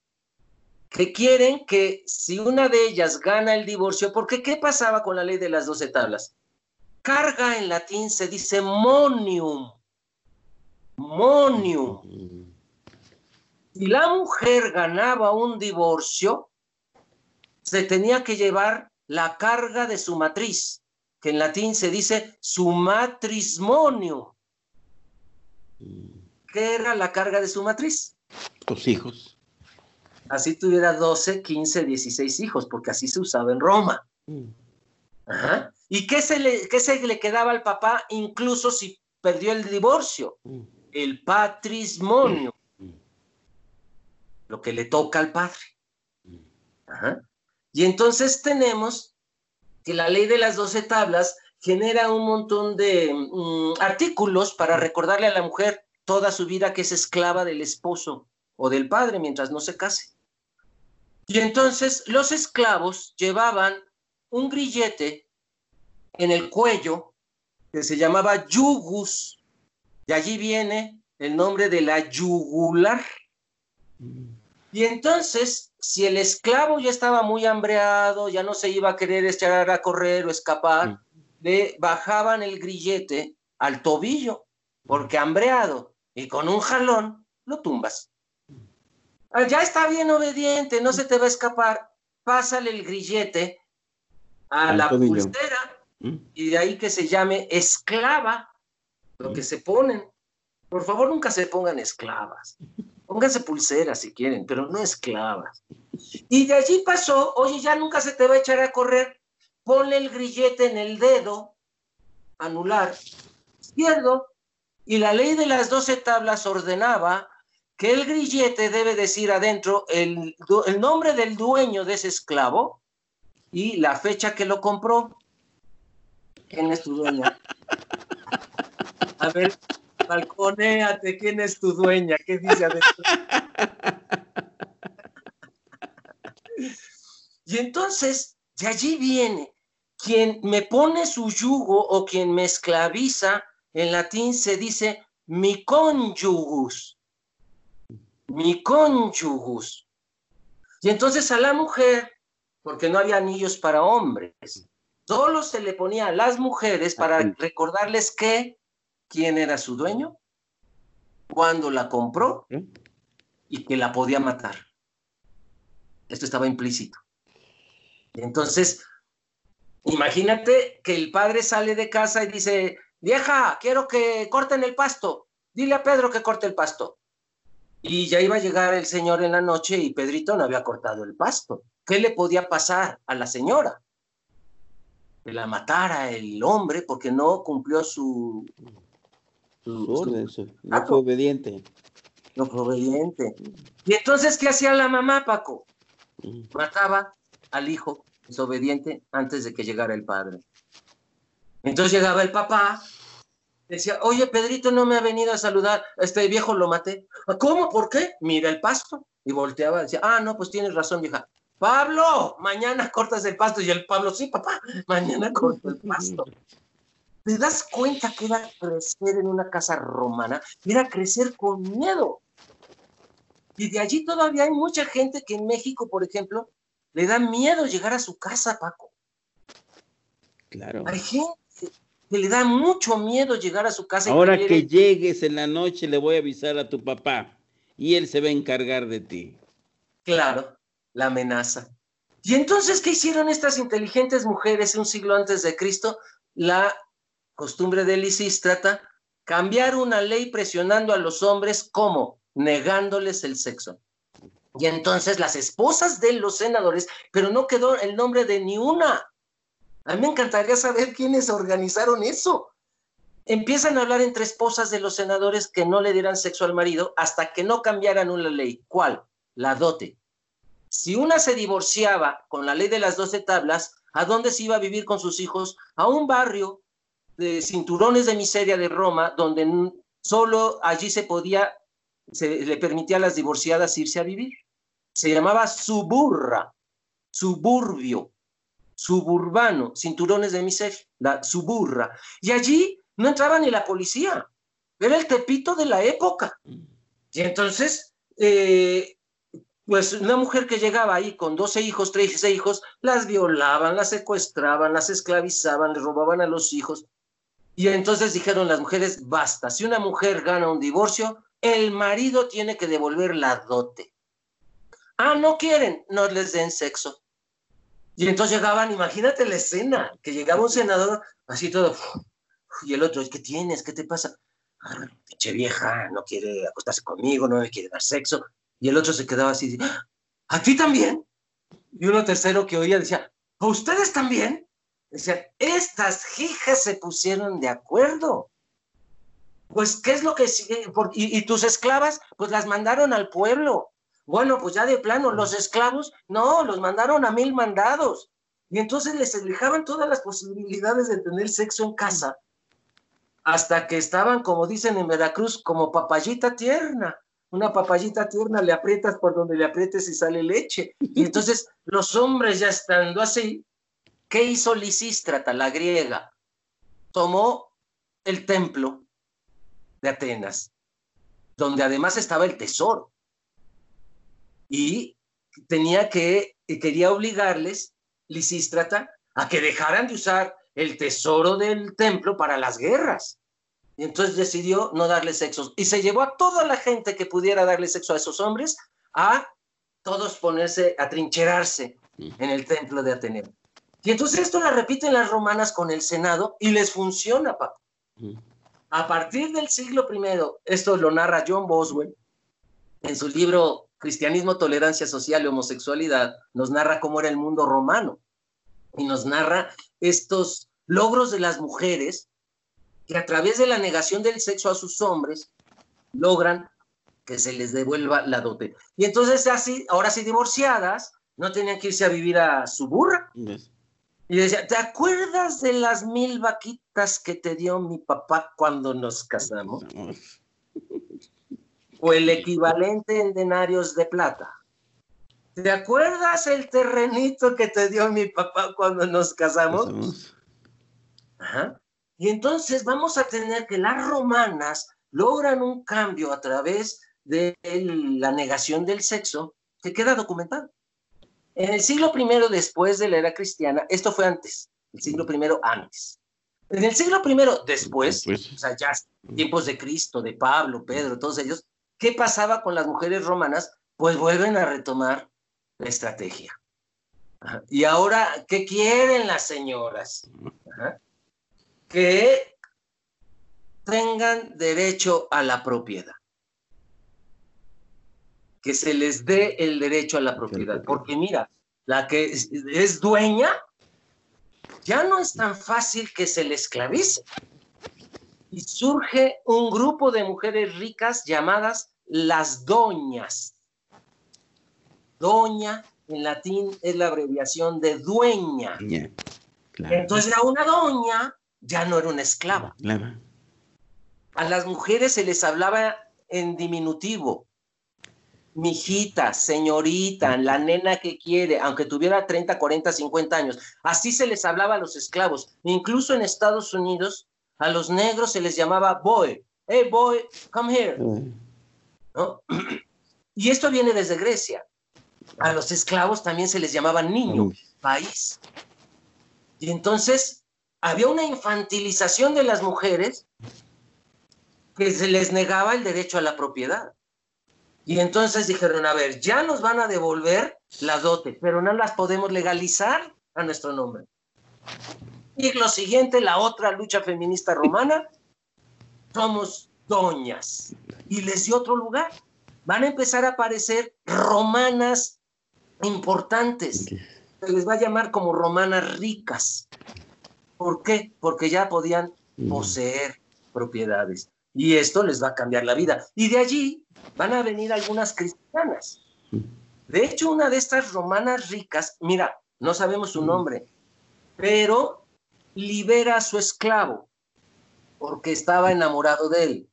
que quieren que si una de ellas gana el divorcio, porque ¿qué pasaba con la ley de las doce tablas? Carga en latín se dice monium. Monium. Si la mujer ganaba un divorcio, se tenía que llevar la carga de su matriz, que en latín se dice su matrimonio. ¿Qué era la carga de su matriz? Los hijos. Así tuviera 12, 15, 16 hijos, porque así se usaba en Roma. Mm. ¿Y qué se, le, qué se le quedaba al papá incluso si perdió el divorcio? Mm. El patrimonio lo que le toca al padre. Y entonces tenemos que la ley de las doce tablas genera un montón de mm, artículos para recordarle a la mujer toda su vida que es esclava del esposo o del padre mientras no se case. Y entonces los esclavos llevaban un grillete en el cuello que se llamaba yugus, y allí viene el nombre de la yugular. Mm. Y entonces, si el esclavo ya estaba muy hambreado, ya no se iba a querer echar a correr o escapar, mm. le bajaban el grillete al tobillo, porque hambreado y con un jalón lo tumbas. Ah, ya está bien obediente, no se te va a escapar, pásale el grillete a la pulsera mm. y de ahí que se llame esclava, lo que se ponen. Por favor, nunca se pongan esclavas. Pónganse pulseras si quieren, pero no esclavas. Y de allí pasó, oye, ya nunca se te va a echar a correr, ponle el grillete en el dedo, anular, izquierdo, y la ley de las doce tablas ordenaba que el grillete debe decir adentro el, el nombre del dueño de ese esclavo y la fecha que lo compró. ¿Quién es tu dueño? A ver, balconéate, ¿quién es tu dueña? ¿Qué dice adentro? y entonces, de allí viene, quien me pone su yugo o quien me esclaviza, en latín se dice mi cónyugus, mi cónyugus. Y entonces a la mujer, porque no había anillos para hombres, solo se le ponía a las mujeres para recordarles que quién era su dueño, cuándo la compró y que la podía matar. Esto estaba implícito. Entonces, imagínate que el padre sale de casa y dice, vieja, quiero que corten el pasto. Dile a Pedro que corte el pasto. Y ya iba a llegar el señor en la noche y Pedrito no había cortado el pasto. ¿Qué le podía pasar a la señora? Que la matara el hombre porque no cumplió su, no fue obediente. No fue obediente. ¿Y entonces qué hacía la mamá, Paco? Mataba al hijo desobediente antes de que llegara el padre. Entonces llegaba el papá, decía, oye, Pedrito no me ha venido a saludar, este viejo lo maté. ¿Cómo? ¿Por qué? Mira el pasto. Y volteaba, decía, ah, no, pues tienes razón, vieja. Pablo, mañana cortas el pasto. Y el Pablo, sí, papá, mañana corto el pasto. ¿Te das cuenta que era crecer en una casa romana? Era crecer con miedo. Y de allí todavía hay mucha gente que en México, por ejemplo, le da miedo llegar a su casa, Paco. Claro. Hay gente que le da mucho miedo llegar a su casa. Ahora que, llegues en la noche le voy a avisar a tu papá y él se va a encargar de ti. Claro. la amenaza. Y entonces, ¿qué hicieron estas inteligentes mujeres un siglo antes de Cristo? La costumbre de Lisístrata, cambiar una ley presionando a los hombres como negándoles el sexo. Y entonces las esposas de los senadores, pero no quedó el nombre de ni una. A mí me encantaría saber quiénes organizaron eso. Empiezan a hablar entre esposas de los senadores que no le dieran sexo al marido hasta que no cambiaran una ley. ¿Cuál? La dote. Si una se divorciaba con la ley de las doce tablas, ¿a dónde se iba a vivir con sus hijos? A un barrio de cinturones de miseria de Roma, donde solo allí se podía, se le permitía a las divorciadas irse a vivir. Se llamaba suburra, suburbio, suburbano, cinturones de miseria, la suburra. Y allí no entraba ni la policía, era el tepito de la época. Y entonces, eh, pues una mujer que llegaba ahí con 12 hijos, 13 hijos, las violaban, las secuestraban, las esclavizaban, les robaban a los hijos. Y entonces dijeron las mujeres, basta, si una mujer gana un divorcio, el marido tiene que devolver la dote. Ah, no quieren, no les den sexo. Y entonces llegaban, imagínate la escena, que llegaba un senador así todo, y el otro, ¿qué tienes? ¿Qué te pasa? Ah, pinche vieja, no quiere acostarse conmigo, no me quiere dar sexo. Y el otro se quedaba así, ¿a ti también? Y uno tercero que oía decía, ¿a ustedes también? Decía, estas hijas se pusieron de acuerdo. Pues, ¿qué es lo que sigue? Y, y, tus esclavas, pues las mandaron al pueblo. Bueno, pues ya de plano, los esclavos, no, los mandaron a mil mandados. Y entonces les dejaban todas las posibilidades de tener sexo en casa, hasta que estaban, como dicen en Veracruz, como papayita tierna una papayita tierna, le aprietas por donde le aprietes y sale leche. Y entonces los hombres ya estando así, ¿qué hizo Lisístrata, la griega? Tomó el templo de Atenas, donde además estaba el tesoro. Y tenía que, quería obligarles, Lisístrata, a que dejaran de usar el tesoro del templo para las guerras. Y entonces decidió no darle sexo. Y se llevó a toda la gente que pudiera darle sexo a esos hombres a todos ponerse, a trincherarse en el templo de Ateneo. Y entonces esto la repiten las romanas con el Senado y les funciona, papá. A partir del siglo I, esto lo narra John Boswell en su libro Cristianismo, Tolerancia Social y Homosexualidad, nos narra cómo era el mundo romano y nos narra estos logros de las mujeres que a través de la negación del sexo a sus hombres logran que se les devuelva la dote. Y entonces así, ahora sí divorciadas, no tenían que irse a vivir a su burra. Y decía, ¿te acuerdas de las mil vaquitas que te dio mi papá cuando nos casamos? o el equivalente en denarios de plata. ¿Te acuerdas el terrenito que te dio mi papá cuando nos casamos? Ajá. Y entonces vamos a tener que las romanas logran un cambio a través de la negación del sexo que queda documentado. En el siglo I después de la era cristiana, esto fue antes, el siglo I antes. En el siglo I después, o sea, ya tiempos de Cristo, de Pablo, Pedro, todos ellos, ¿qué pasaba con las mujeres romanas? Pues vuelven a retomar la estrategia. Y ahora, ¿qué quieren las señoras? que tengan derecho a la propiedad. Que se les dé el derecho a la propiedad. Porque mira, la que es, dueña, ya no es tan fácil que se le esclavice. Y surge un grupo de mujeres ricas llamadas las doñas. Doña en latín es la abreviación de dueña. Entonces a una doña ya no era una esclava. A las mujeres se les hablaba en diminutivo. Mijita, señorita, la nena que quiere, aunque tuviera 30, 40, 50 años. Así se les hablaba a los esclavos. Incluso en Estados Unidos, a los negros se les llamaba boy. Hey, boy, come here. Y esto viene desde Grecia. A los esclavos también se les llamaba niño, país. Y entonces había una infantilización de las mujeres que se les negaba el derecho a la propiedad. Y entonces dijeron, a ver, ya nos van a devolver la dote, pero no las podemos legalizar a nuestro nombre. Y lo siguiente, la otra lucha feminista romana, somos doñas. Y les dio otro lugar. Van a empezar a aparecer romanas importantes. Se les va a llamar como romanas ricas. ¿Por qué? Porque ya podían poseer propiedades. Y esto les va a cambiar la vida. Y de allí van a venir algunas cristianas. De hecho, una de estas romanas ricas, mira, no sabemos su nombre, pero libera a su esclavo porque estaba enamorado de él.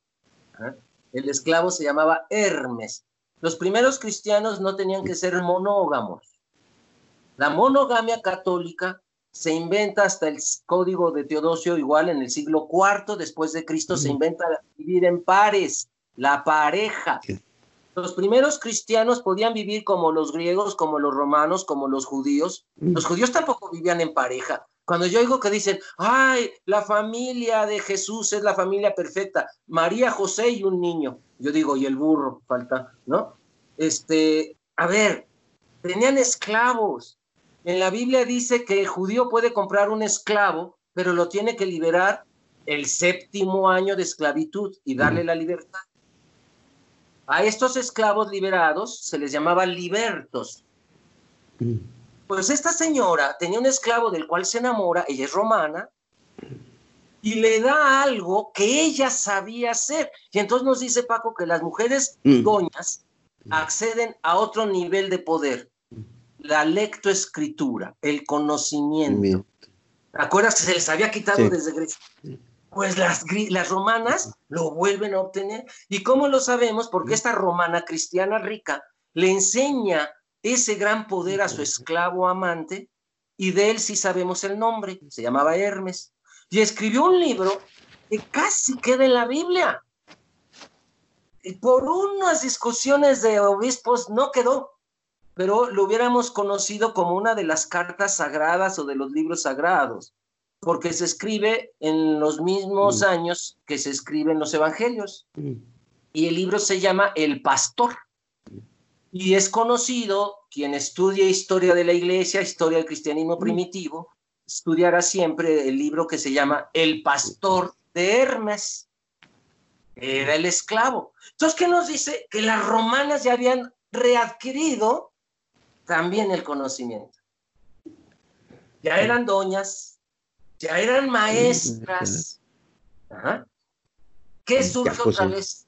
¿eh? El esclavo se llamaba Hermes. Los primeros cristianos no tenían que ser monógamos. La monogamia católica se inventa hasta el código de Teodosio, igual en el siglo IV después de Cristo, se inventa vivir en pares, la pareja. Los primeros cristianos podían vivir como los griegos, como los romanos, como los judíos. Los judíos tampoco vivían en pareja. Cuando yo oigo que dicen, ay, la familia de Jesús es la familia perfecta, María, José y un niño. Yo digo, y el burro, falta, ¿no? Este, a ver, tenían esclavos, en la Biblia dice que el judío puede comprar un esclavo, pero lo tiene que liberar el séptimo año de esclavitud y darle la libertad. A estos esclavos liberados se les llamaba libertos. Pues esta señora tenía un esclavo del cual se enamora, ella es romana, y le da algo que ella sabía hacer. Y entonces nos dice Paco que las mujeres mm. doñas acceden a otro nivel de poder la lectoescritura, el conocimiento. ¿Te acuerdas que se les había quitado desde Grecia? Pues las, las romanas lo vuelven a obtener. ¿Y cómo lo sabemos? Porque esta romana cristiana rica le enseña ese gran poder a su esclavo amante y de él sí sabemos el nombre, se llamaba Hermes. Y escribió un libro que casi queda en la Biblia. Y por unas discusiones de obispos no quedó pero lo hubiéramos conocido como una de las cartas sagradas o de los libros sagrados, porque se escribe en los mismos mm. años que se escriben los evangelios. Mm. Y el libro se llama El Pastor. Y es conocido, quien estudia historia de la iglesia, historia del cristianismo mm. primitivo, estudiará siempre el libro que se llama El Pastor de Hermes. Era el esclavo. Entonces, ¿qué nos dice? Que las romanas ya habían readquirido también el conocimiento. Ya eran doñas, ya eran maestras. ¿Qué surge otra vez?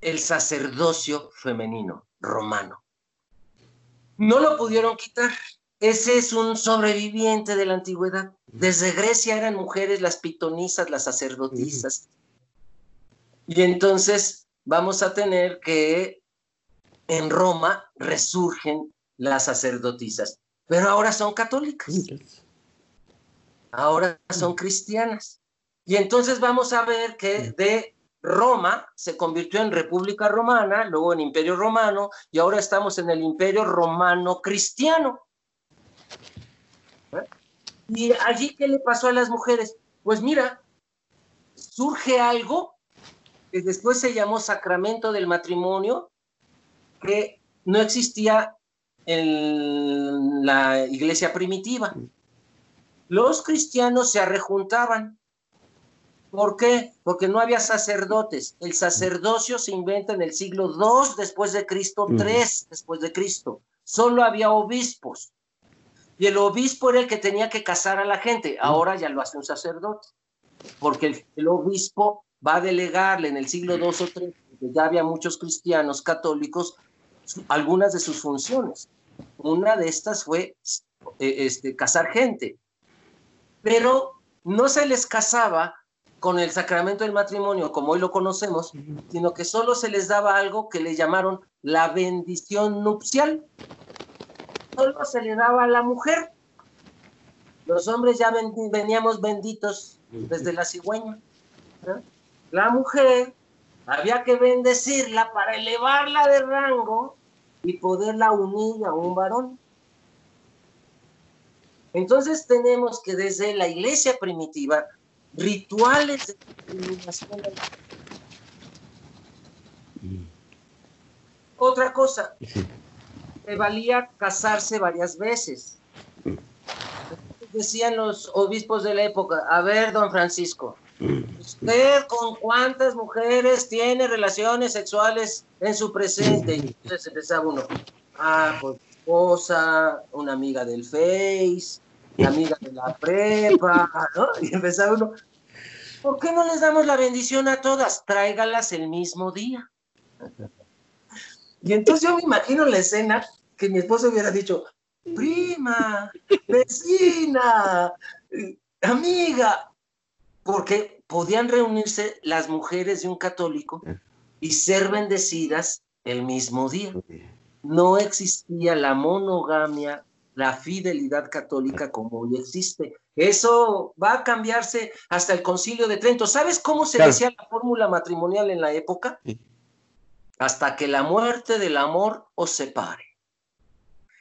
El sacerdocio femenino romano. No lo pudieron quitar. Ese es un sobreviviente de la antigüedad. Desde Grecia eran mujeres las pitonisas, las sacerdotisas. Y entonces vamos a tener que en Roma resurgen las sacerdotisas, pero ahora son católicas. Ahora son cristianas. Y entonces vamos a ver que de Roma se convirtió en República Romana, luego en Imperio Romano, y ahora estamos en el Imperio Romano Cristiano. ¿Eh? ¿Y allí qué le pasó a las mujeres? Pues mira, surge algo que después se llamó sacramento del matrimonio, que no existía en la iglesia primitiva. Los cristianos se arrejuntaban. ¿Por qué? Porque no había sacerdotes. El sacerdocio se inventa en el siglo II después de Cristo, III después de Cristo. Solo había obispos. Y el obispo era el que tenía que casar a la gente. Ahora ya lo hace un sacerdote. Porque el, obispo va a delegarle en el siglo II o III, ya había muchos cristianos católicos, algunas de sus funciones. Una de estas fue eh, este, casar gente, pero no se les casaba con el sacramento del matrimonio como hoy lo conocemos, sino que solo se les daba algo que le llamaron la bendición nupcial. Solo se le daba a la mujer. Los hombres ya veníamos benditos desde la cigüeña. La mujer había que bendecirla para elevarla de rango y poderla unir a un varón. Entonces tenemos que desde la iglesia primitiva, rituales de iluminación Otra cosa, se valía casarse varias veces. Decían los obispos de la época, a ver, don Francisco, ¿usted con cuántas mujeres tiene relaciones sexuales en su presente? Y entonces empezaba uno, ah, pues esposa, una amiga del Face, la amiga de la prepa, ¿no? Y empezaba uno, ¿por qué no les damos la bendición a todas? Tráigalas el mismo día. Y entonces yo me imagino la escena que mi esposo hubiera dicho, prima, vecina, amiga, porque podían reunirse las mujeres de un católico y ser bendecidas el mismo día. No existía la monogamia, la fidelidad católica como hoy existe. Eso va a cambiarse hasta el concilio de Trento. ¿Sabes cómo se decía la fórmula matrimonial en la época? Hasta que la muerte del amor os separe.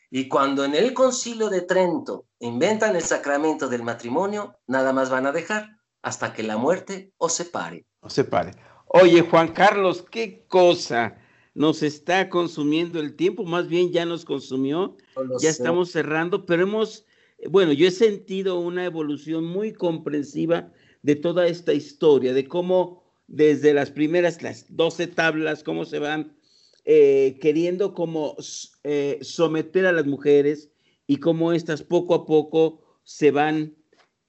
Y cuando en el concilio de Trento inventan el sacramento del matrimonio, nada más van a dejar hasta que la muerte os separe. Os separe. Oye, Juan Carlos, qué cosa. Nos está consumiendo el tiempo, más bien ya nos consumió. Ya estamos cerrando, pero hemos, bueno, yo he sentido una evolución muy comprensiva de toda esta historia, de cómo desde las primeras, las 12 tablas, cómo se van eh, queriendo como eh, someter a las mujeres y cómo éstas poco a poco se van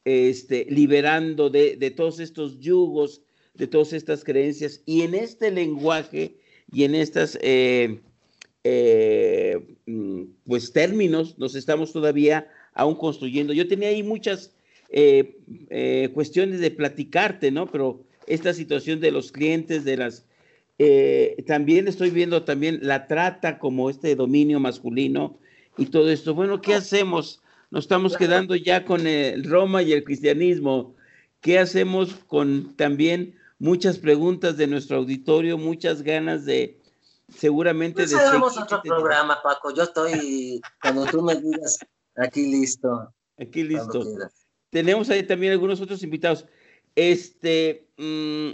este, liberando de, todos estos yugos, de todas estas creencias. Y en este lenguaje y en estos eh, mm, pues términos nos estamos todavía aún construyendo. Yo tenía ahí muchas cuestiones de platicarte, ¿no? Pero esta situación de los clientes, de las eh, también estoy viendo también la trata como este dominio masculino y todo esto. Bueno, ¿qué hacemos? Nos estamos quedando ya con el Roma y el cristianismo. ¿Qué hacemos con también muchas preguntas de nuestro auditorio, muchas ganas de seguramente pues de hagamos otro programa, Paco. Yo estoy cuando tú me digas aquí listo. Aquí listo. Tenemos ahí también algunos otros invitados. Este, mm,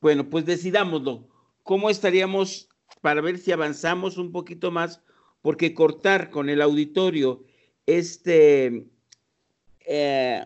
bueno, pues decidámoslo. ¿cómo estaríamos para ver si avanzamos un poquito más? Porque cortar con el auditorio este, eh,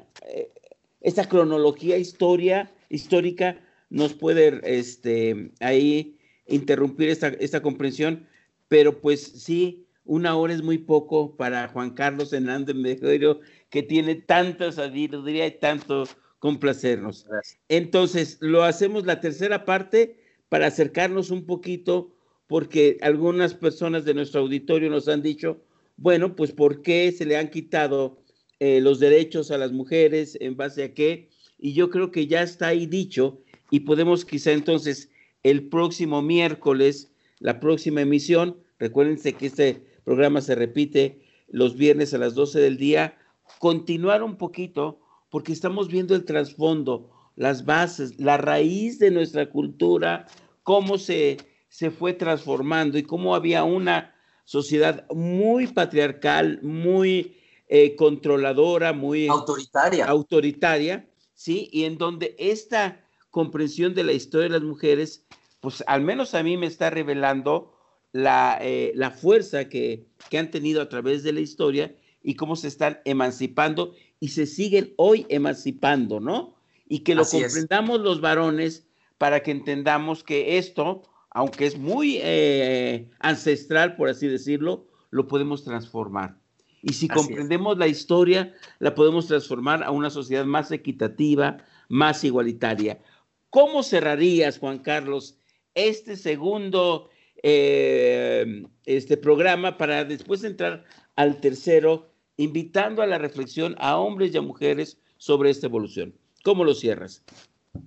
esta cronología historia, histórica nos puede este, ahí interrumpir esta, esta comprensión, pero pues sí, una hora es muy poco para Juan Carlos Hernández Mejero, que tiene tanta sabiduría y tanto complacernos. Entonces, lo hacemos la tercera parte para acercarnos un poquito, porque algunas personas de nuestro auditorio nos han dicho, bueno, pues ¿por qué se le han quitado eh, los derechos a las mujeres? ¿En base a qué? Y yo creo que ya está ahí dicho y podemos quizá entonces el próximo miércoles, la próxima emisión, recuérdense que este programa se repite los viernes a las 12 del día, continuar un poquito porque estamos viendo el trasfondo, las bases, la raíz de nuestra cultura, cómo se, se fue transformando y cómo había una sociedad muy patriarcal, muy eh, controladora, muy autoritaria. autoritaria, ¿sí? Y en donde esta comprensión de la historia de las mujeres, pues al menos a mí me está revelando la, eh, la fuerza que, que han tenido a través de la historia y cómo se están emancipando y se siguen hoy emancipando, ¿no? y que lo comprendamos los varones para que entendamos que esto, aunque es muy eh, ancestral, por así decirlo, lo podemos transformar. Y si comprendemos la historia, la podemos transformar a una sociedad más equitativa, más igualitaria. ¿Cómo cerrarías, Juan Carlos, este segundo eh, este programa para después entrar al tercero, invitando a la reflexión a hombres y a mujeres sobre esta evolución? ¿Cómo lo cierras?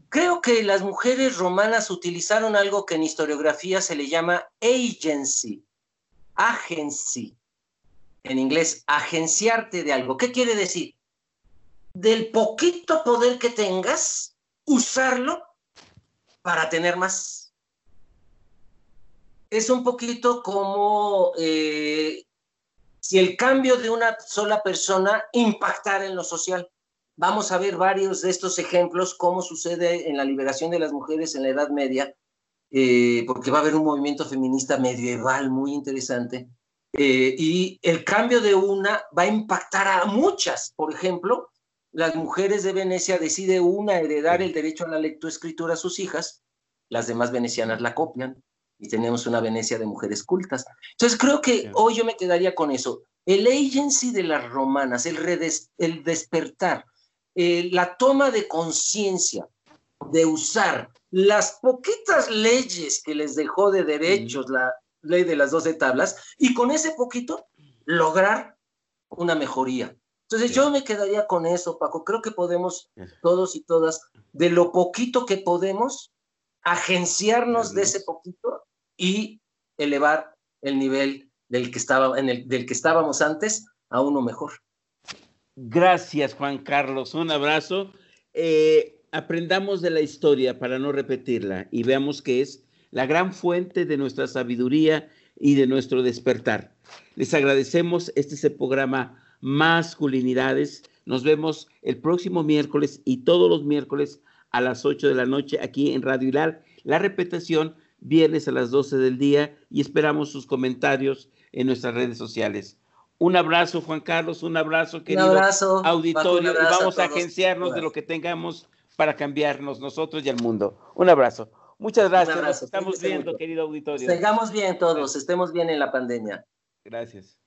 Creo que las mujeres romanas utilizaron algo que en historiografía se le llama agency, agency, en inglés, agenciarte de algo. ¿Qué quiere decir? Del poquito poder que tengas, usarlo para tener más. Es un poquito como eh, si el cambio de una sola persona impactara en lo social. Vamos a ver varios de estos ejemplos, cómo sucede en la liberación de las mujeres en la Edad Media, eh, porque va a haber un movimiento feminista medieval muy interesante. Eh, y el cambio de una va a impactar a muchas. Por ejemplo, las mujeres de Venecia decide una heredar el derecho a la lectoescritura a sus hijas, las demás venecianas la copian y tenemos una Venecia de mujeres cultas. Entonces creo que hoy yo me quedaría con eso. El agency de las romanas, el, el despertar, eh, la toma de conciencia de usar las poquitas leyes que les dejó de derechos la ley de las doce tablas y con ese poquito lograr una mejoría. Entonces yo me quedaría con eso, Paco. Creo que podemos todos y todas, de lo poquito que podemos, agenciarnos de ese poquito y elevar el nivel del que, estaba, en el, del que estábamos antes a uno mejor. Gracias, Juan Carlos. Un abrazo. Eh, aprendamos de la historia para no repetirla y veamos que es la gran fuente de nuestra sabiduría y de nuestro despertar. Les agradecemos. Este es el programa Masculinidades. Nos vemos el próximo miércoles y todos los miércoles a las 8 de la noche aquí en Radio Hilal. La repetición viernes a las 12 del día y esperamos sus comentarios en nuestras redes sociales. Un abrazo, Juan Carlos, un abrazo, querido auditorio, y vamos a, agenciarnos de lo que tengamos para cambiarnos nosotros y el mundo. Un abrazo. Muchas gracias. estamos viendo, querido auditorio. Sigamos bien todos, estemos bien en la pandemia. Gracias.